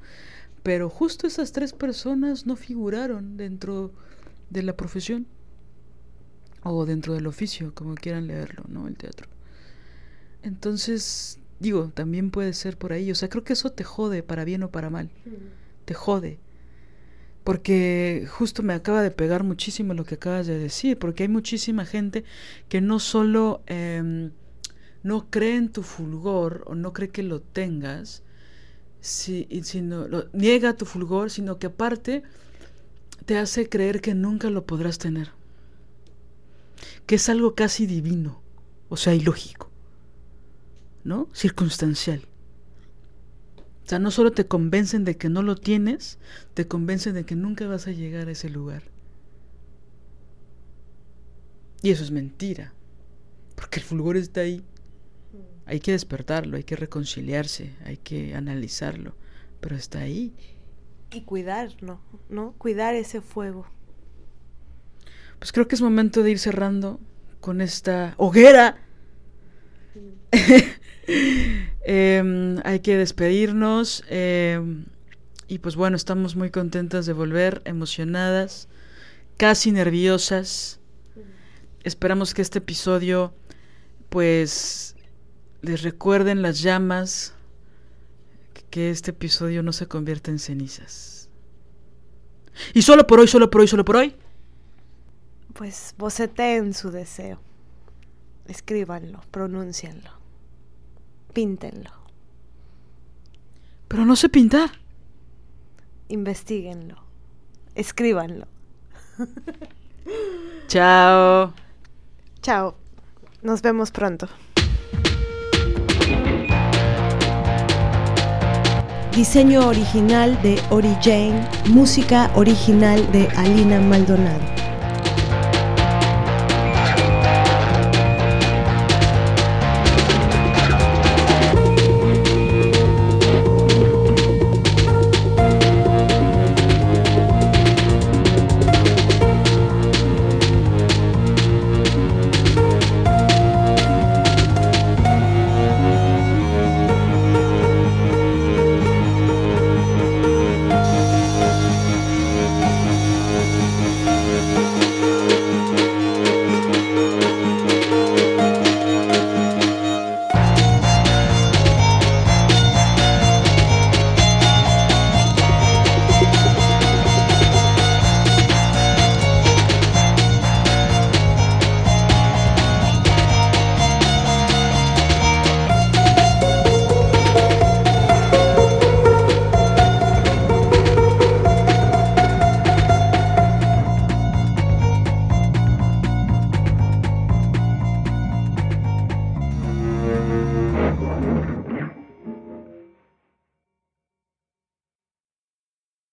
Pero justo esas tres personas no figuraron dentro de la profesión o dentro del oficio, como quieran leerlo, ¿no? El teatro. Entonces, digo, también puede ser por ahí. O sea, creo que eso te jode, para bien o para mal. Te jode porque justo me acaba de pegar muchísimo lo que acabas de decir, porque hay muchísima gente que no solo eh, no cree en tu fulgor o no cree que lo tengas, si, sino niega tu fulgor, sino que aparte te hace creer que nunca lo podrás tener, que es algo casi divino, o sea, ilógico, ¿no? Circunstancial. O sea, no solo te convencen de que no lo tienes, te convencen de que nunca vas a llegar a ese lugar. Y eso es mentira, porque el fulgor está ahí. Hay que despertarlo, hay que reconciliarse, hay que analizarlo, pero está ahí. Y cuidarlo, ¿no? Cuidar ese fuego. Pues creo que es momento de ir cerrando con esta hoguera. (laughs) Em, hay que despedirnos. Em, y pues bueno, estamos muy contentas de volver, emocionadas, casi nerviosas. Esperamos que este episodio pues les recuerden las llamas, que este episodio no se convierta en cenizas. Y solo por hoy, solo por hoy, solo por hoy. Pues boceteen su deseo. Escríbanlo, pronúncienlo píntenlo. Pero no sé pintar. Investíguenlo. Escríbanlo. (laughs) Chao. Chao. Nos vemos pronto. Diseño original de Ori Jane, música original de Alina Maldonado.